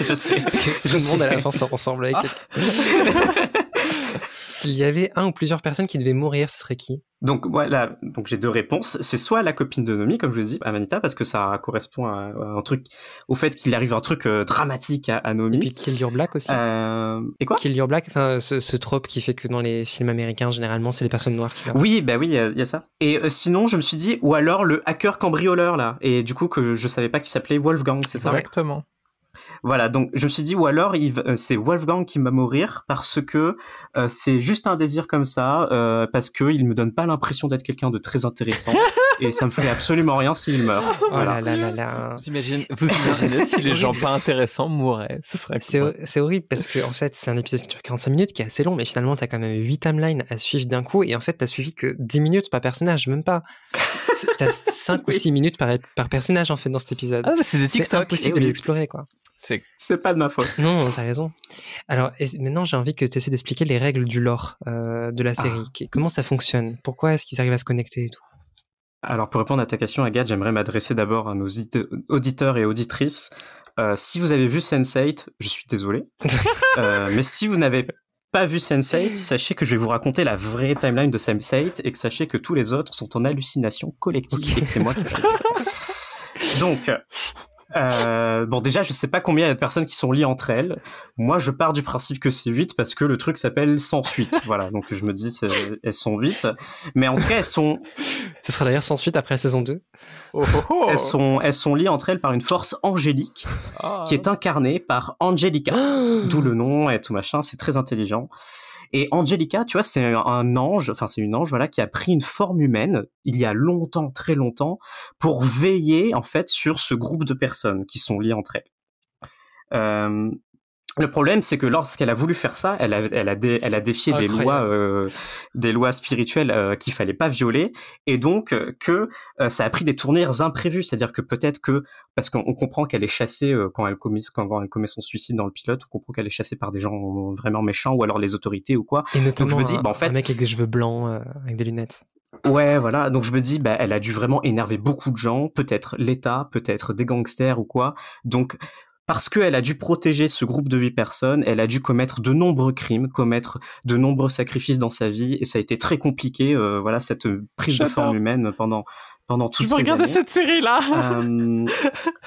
Je sais. Tout le monde à la fin se ressemble avec Ah. S'il y avait un ou plusieurs personnes qui devaient mourir, ce serait qui? Donc voilà, donc j'ai deux réponses. C'est soit la copine de Nomi, comme je vous l'ai dit, Amanita, parce que ça correspond à, à un truc, au fait qu'il arrive un truc euh, dramatique à, à Et Nomi. puis Kill Your Black aussi. Euh, et quoi? Kill Your Black, enfin ce, ce trope qui fait que dans les films américains, généralement, c'est les personnes noires qui. Oui, bah oui, il y, a- il y a ça. Et euh, sinon, je me suis dit, ou alors le hacker cambrioleur là, et du coup que je savais pas qu'il s'appelait Wolfgang, c'est ça? Exactement. Voilà, donc je me suis dit, ou alors c'est Wolfgang qui va mourir parce que euh, c'est juste un désir comme ça, euh, parce que il me donne pas l'impression d'être quelqu'un de très intéressant, et ça me ferait absolument rien s'il meurt. Oh Voilà. là là là là. Vous imaginez, vous imaginez si les gens pas intéressants Ce serait C'est cool. c'est horrible parce que en fait c'est un épisode qui dure 45 minutes qui est assez long mais finalement t'as quand même 8 timelines à suivre d'un coup et en fait t'as suivi que 10 minutes par personnage même pas C'est- t'as 5 ou 6 minutes par, par personnage en fait dans cet épisode Ah, mais c'est des c'est TikTok. impossible eh de les explorer quoi C'est C'est pas de ma faute. non t'as raison alors et- maintenant j'ai envie que tu essaies d'expliquer les règles du lore euh, de la série Qui- comment ça fonctionne? Pourquoi est-ce qu'ils arrivent à se connecter et tout? Alors pour répondre à ta question, Agathe, j'aimerais m'adresser d'abord à nos audite- auditeurs et auditrices. Euh, si vous avez vu Sense8, je suis désolé. Euh, mais si vous n'avez pas vu Sense8, sachez que je vais vous raconter la vraie timeline de Sense8 et que sachez que tous les autres sont en hallucination collective et que c'est moi qui fais ça. Donc, euh, bon déjà, je sais pas combien il y a de personnes qui sont liées entre elles. Moi, je pars du principe que c'est 8 parce que le truc s'appelle sans suite. voilà, donc je me dis, c'est- elles sont 8. Mais en tout cas, elles sont, ce sera d'ailleurs sans suite après la saison 2 Oh, oh, oh. elles sont, elles sont liées entre elles par une force angélique Ah. qui est incarnée par Angelica. D'où le nom et tout machin, c'est très intelligent. Et Angelica, tu vois, c'est un ange, enfin c'est une ange, voilà, qui a pris une forme humaine il y a longtemps, très longtemps, pour veiller en fait sur ce groupe de personnes qui sont liées entre elles. Euh, le problème, c'est que lorsqu'elle a voulu faire ça, elle a, elle a, dé- elle a défié des lois, euh, des lois spirituelles euh, qu'il fallait pas violer, et donc euh, que euh, ça a pris des tournures imprévues. C'est-à-dire que peut-être que parce qu'on on comprend qu'elle est chassée euh, quand elle commet quand, elle commet son suicide dans le pilote, on comprend qu'elle est chassée par des gens vraiment méchants ou alors les autorités ou quoi. et notamment me dis, un, bah, en fait- un mec avec des cheveux blancs euh, avec des lunettes Ouais, voilà. Donc je me dis, bah, elle a dû vraiment énerver beaucoup de gens, peut-être l'État, peut-être des gangsters ou quoi. Donc parce qu'elle a dû protéger ce groupe de huit personnes, elle a dû commettre de nombreux crimes, commettre de nombreux sacrifices dans sa vie, et ça a été très compliqué. euh, voilà cette prise de forme humaine pendant pendant toutes Je ces regarder années. cette série là. Euh,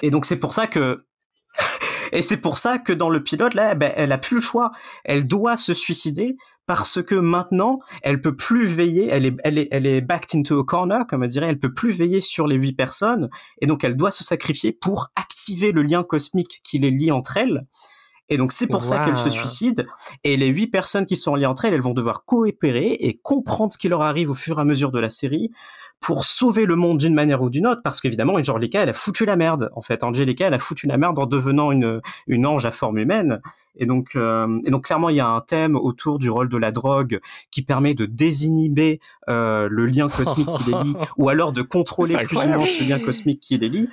et donc c'est pour ça que et c'est pour ça que dans le pilote là, ben, elle a plus le choix. Elle doit se suicider parce que maintenant, elle peut plus veiller. Elle est, elle est, elle est backed into a corner, comme on dirait. Elle peut plus veiller sur les huit personnes et donc elle doit se sacrifier pour activer le lien cosmique qui les lie entre elles. Et donc c'est pour ça qu'elle se suicide. Et les huit personnes qui sont liées entre elles, elles vont devoir coopérer et comprendre ce qui leur arrive au fur et à mesure de la série pour sauver le monde d'une manière ou d'une autre, parce qu'évidemment, Angelica, elle a foutu la merde. En fait, Angelica, elle a foutu la merde en devenant une, une ange à forme humaine. Et donc, euh, et donc clairement, il y a un thème autour du rôle de la drogue qui permet de désinhiber euh, le lien cosmique qui les lie, ou alors de contrôler plus ou moins ce lien cosmique qui les lie.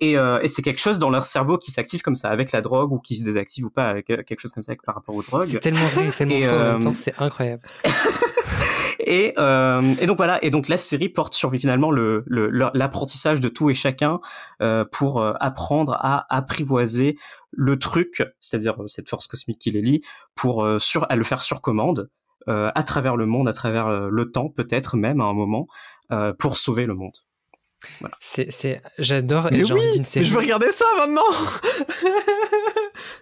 Et, euh, et c'est quelque chose dans leur cerveau qui s'active comme ça avec la drogue ou qui se désactive ou pas avec euh, quelque chose comme ça avec- par rapport aux drogues. c'est tellement vrai tellement faux en euh, même temps c'est incroyable Et, euh, et donc voilà, et donc la série porte sur finalement le le- le- l'apprentissage de tout et chacun euh, pour euh, apprendre à apprivoiser le truc, c'est-à-dire cette force cosmique qui les lie, pour sur à le faire sur commande à travers le monde, à travers le temps peut-être même à un moment pour sauver le monde. C'est c'est j'adore Mais et j'ai oui, envie d'une mais série je veux regarder ça maintenant.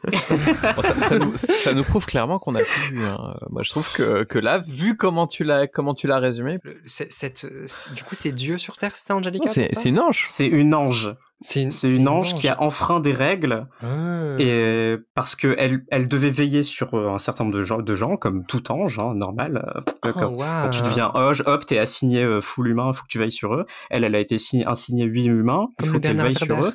Bon, ça, ça nous, ça nous prouve clairement qu'on a tout vu. hein. Moi, je trouve que, que là, vu comment tu l'as comment tu l'as résumé, Le- c'est- cette, c'est- du coup, c'est Dieu sur Terre, c'est ça, Angelica c'est une ange. C'est une ange, C'est une, c'est une ange qui a enfreint des règles Ah. et parce que elle elle devait veiller sur euh, un certain nombre de gens, de gens comme tout ange, hein, normal. euh, Oh. Quand tu deviens Hoge, hop, t'es assigné euh, full humain, faut que tu veilles sur eux. Elle, elle a été assign- assignée 8 humains, il faut le qu'elle veille sur eux.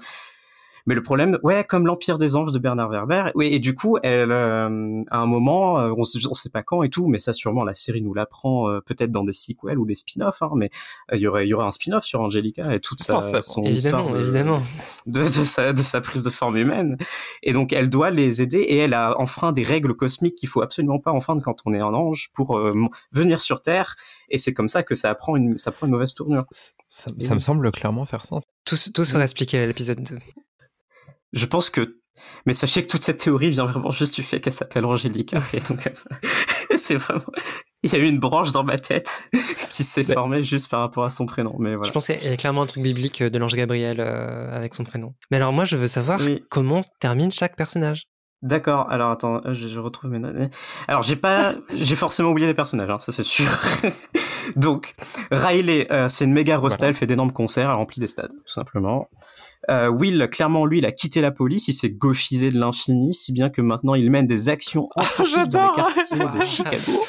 Mais le problème, ouais, comme l'Empire des Anges de Bernard Werber. Oui, et du coup, elle, euh, à un moment, euh, on, on sait pas quand et tout, mais ça sûrement la série nous l'apprend euh, peut-être dans des sequels ou des spin-offs. Hein, mais il y aurait, il y aurait un spin-off sur Angelica et toute sa, son évidemment, histoire de, évidemment. De, de, sa, de sa prise de forme humaine. Et donc, elle doit les aider et elle a enfreint des règles cosmiques qu'il faut absolument pas enfreindre quand on est un ange pour venir sur Terre. Et c'est comme ça que ça prend une, ça prend une mauvaise tournure. Ça, ça, ça me semble clairement faire sens. Tout, tout sera expliqué à l'épisode 2. Je pense que mais sachez que toute cette théorie vient vraiment juste du fait qu'elle s'appelle Angélica. Et donc, c'est vraiment, il y a eu une branche dans ma tête qui s'est Bah. formée juste par rapport à son prénom. Mais voilà. Je pense qu'il y a clairement un truc biblique de l'ange Gabriel euh, avec son prénom. Mais alors moi, je veux savoir Oui. comment termine chaque personnage. D'accord. Alors attends, euh, je, je retrouve mes notes. Alors j'ai pas, j'ai forcément oublié des personnages, hein, ça c'est sûr. donc Riley, euh, c'est une méga rosta, Voilà. elle fait d'énormes concerts, elle remplit des stades, tout simplement. Euh, Will, clairement lui, il a quitté la police, il s'est gauchisé de l'infini, si bien que maintenant il mène des actions anti dans les quartiers de Chicago.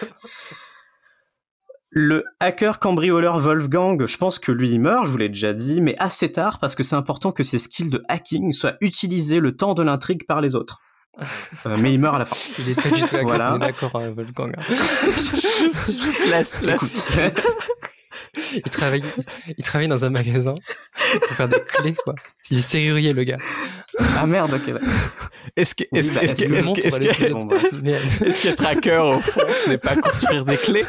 Le hacker cambrioleur Wolfgang, je pense que lui il meurt, je vous l'ai déjà dit, mais assez tard parce que c'est important que ses skills de hacking soient utilisés le temps de l'intrigue par les autres. Euh, mais il meurt à la fin. Il est pas du tout Voilà. on est d'accord, euh, Wolfgang. juste, juste la, la- Écoute, Il travaille, il travaille dans un magasin pour faire des clés, quoi. Il est serrurier, le gars. ah merde, ok. Est-ce que, est-ce bah, que, est-ce est-ce que, est-ce qu'être hacker au fond, ce n'est pas construire des clés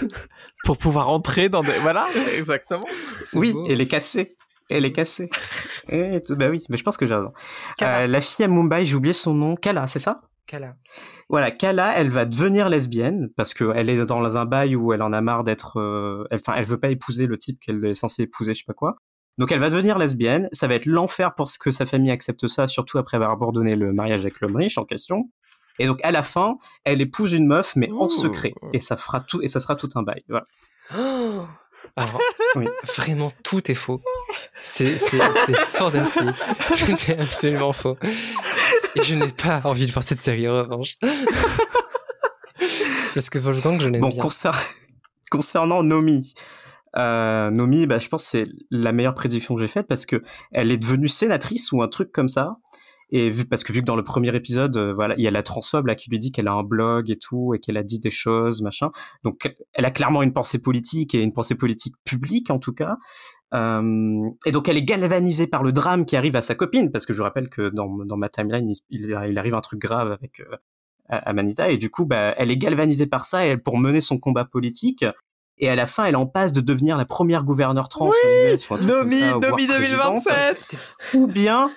pour pouvoir entrer dans des, voilà, exactement. Oui, beau. et les casser. Et les casser. Et tout- bah oui, mais je pense que j'ai raison. Euh, la fille à Mumbai, j'ai oublié son nom. Kala, c'est ça? Kala. Voilà, Kala, elle va devenir lesbienne parce que elle est dans un bail où elle en a marre d'être. euh, elle- Enfin, elle veut pas épouser le type qu'elle est censée épouser, je sais pas quoi. Donc, elle va devenir lesbienne. Ça va être l'enfer pour ce que sa famille accepte ça, surtout après avoir abandonné le mariage avec l'homme riche en question. Et donc, à la fin, elle épouse une meuf, mais en Ouh. secret. Et ça fera tout, et ça sera tout un bail. Voilà. Oh Alors, Oui. vraiment, tout est faux. C'est fantastique. Tout est absolument faux. Et je n'ai pas envie de voir cette série, en revanche. Parce que Wolfgang, je l'aime Bon, bien. concer- concernant Nomi, euh, Nomi, bah, je pense que c'est la meilleure prédiction que j'ai faite parce que elle est devenue sénatrice ou un truc comme ça. Et vu, parce que vu que dans le premier épisode, euh, voilà, il y a la transphobe là qui lui dit qu'elle a un blog et tout et qu'elle a dit des choses, machin. Donc, elle a clairement une pensée politique et une pensée politique publique en tout cas. Euh, et donc, elle est galvanisée par le drame qui arrive à sa copine parce que je rappelle que dans, dans ma timeline, il, arrive un truc grave avec euh, à, à Manita et du coup, bah, elle est galvanisée par ça et elle, pour mener son combat politique. Et à la fin, elle en passe de devenir la première gouverneure trans Oui, US Nomi, ça, Nomi présidente. 2027. Ou bien,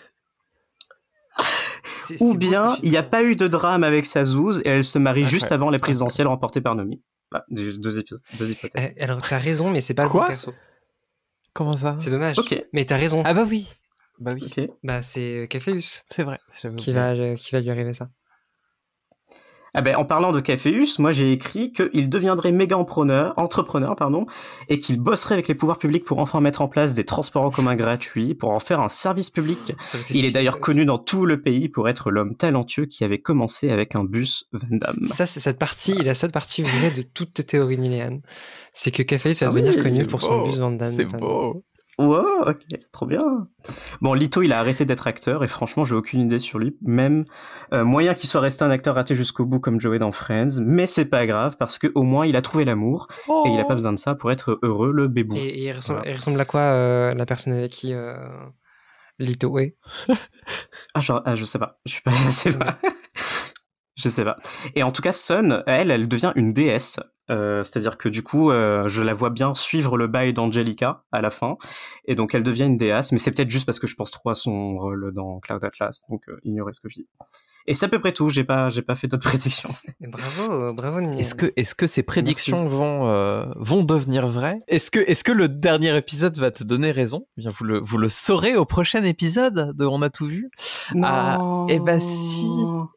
ou bien, il n'y a pas eu de drame avec sa zouze et elle se marie juste avant les présidentielles remportées par Nomi. Voilà, deux, deux épisodes, deux hypothèses. Eh, Alors, t'as raison, mais c'est pas le bon perso. Comment ça? C'est dommage. Ok. Mais t'as raison. Ah bah oui. Bah oui, Ok. Bah, c'est Caféus c'est vrai. qui va, euh, qui va lui arriver ça. Ah ben, en parlant de Caféus, moi j'ai écrit qu'il deviendrait méga entrepreneur, entrepreneur pardon, et qu'il bosserait avec les pouvoirs publics pour enfin mettre en place des transports en commun gratuits, pour en faire un service public. Il est d'ailleurs connu dans tout le pays pour être l'homme talentueux qui avait commencé avec un bus Van Damme. Ça, c'est cette partie, la seule partie vraie de toute tes théories niléanes. C'est que Caféus va Ah oui, devenir connu pour son bus Van Damme. C'est beau. Wow, ok, trop bien. Bon, Lito, il a arrêté d'être acteur et franchement, j'ai aucune idée sur lui. Même euh, moyen qu'il soit resté un acteur raté jusqu'au bout comme Joey dans Friends, mais c'est pas grave parce que au moins il a trouvé l'amour et il a pas besoin de ça pour être heureux, le bébou. Et, et il, ressemble, Voilà. il ressemble à quoi euh, la personne avec qui euh, Lito est? Ah, genre, ah, je sais pas, je suis pas assez loin. je sais pas. Et en tout cas, Sun, elle, elle devient une déesse. Euh, C'est-à-dire que du coup, euh, je la vois bien suivre le bail d'Angelica à la fin, et donc elle devient une déesse. Mais c'est peut-être juste parce que je pense trop à son rôle dans Cloud Atlas, donc euh, ignorez ce que je dis. Et c'est à peu près tout. J'ai pas, j'ai pas fait d'autres prédictions. Et Bravo, euh, bravo. Est-ce que, est-ce que ces prédictions vont, euh, vont devenir vraies? Est-ce que, est-ce que le dernier épisode va te donner raison? Eh Bien, vous le, vous le saurez au prochain épisode de On a tout vu. Ah, eh ben si.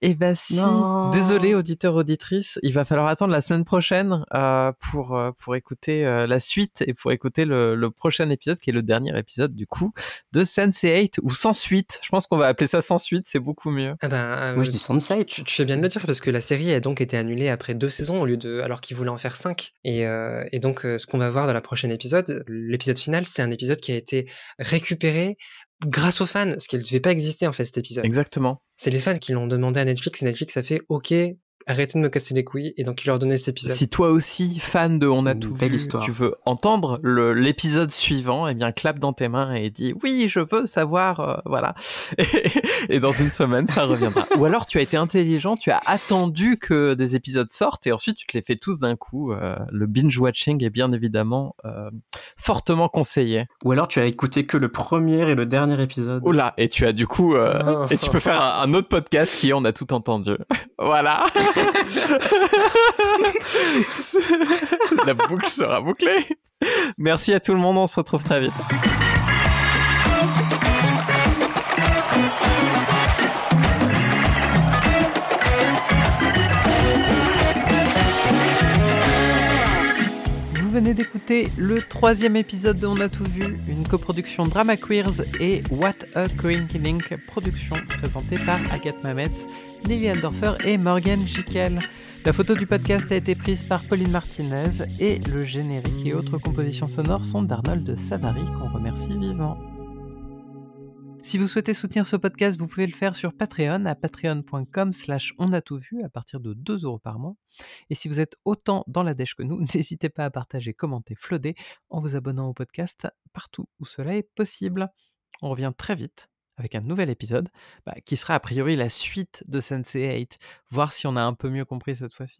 Eh ben si. Non. Désolé, auditeur, auditrice, il va falloir attendre la semaine prochaine euh, pour, euh, pour écouter euh, la suite et pour écouter le, le prochain épisode qui est le dernier épisode du coup de Sense8 ou sans suite. Je pense qu'on va appeler ça sans suite, c'est beaucoup mieux. Ah ben, euh, Moi, je dis Sunset. tu, tu fais bien de le dire parce que la série a donc été annulée après deux saisons au lieu de alors qu'ils voulaient en faire cinq. Et, euh, et donc euh, ce qu'on va voir dans la prochaine épisode, l'épisode final, c'est un épisode qui a été récupéré grâce aux fans, ce qui ne devait pas exister en fait cet épisode. Exactement. C'est les fans qui l'ont demandé à Netflix et Netflix a fait OK, arrêtez de me casser les couilles et donc il leur donnait cet épisode. Si toi aussi, fan de On a tout belle vu, histoire. tu veux entendre l'épisode suivant, eh bien clappe dans tes mains et dis oui, je veux savoir, euh, voilà. Et, et dans une semaine, ça reviendra. Ou alors tu as été intelligent, tu as attendu que des épisodes sortent et ensuite tu te les fais tous d'un coup. Euh, le binge watching est bien évidemment euh, fortement conseillé. Ou alors tu as écouté que le premier et le dernier épisode. Oula, et tu as du coup euh, Oh. et tu peux faire un, un autre podcast qui est on a tout entendu. voilà. La boucle sera bouclée. Merci à tout le monde, on se retrouve très vite. Vous venez d'écouter le troisième épisode de On a tout vu, une coproduction Drama Queers et What a Link production présentée par Agathe Mametz, Nelly Andorfer et Morgan Jikel. La photo du podcast a été prise par Pauline Martinez et le générique et autres compositions sonores sont d'Arnold Savary qu'on remercie vivement. Si vous souhaitez soutenir ce podcast, vous pouvez le faire sur Patreon à patreon.com slash on a tout vu à partir de 2 euros par mois. Et si vous êtes autant dans la dèche que nous, n'hésitez pas à partager, commenter, flotter en vous abonnant au podcast partout où cela est possible. On revient très vite avec un nouvel épisode bah, qui sera a priori la suite de Sensei 8, voir si on a un peu mieux compris cette fois-ci.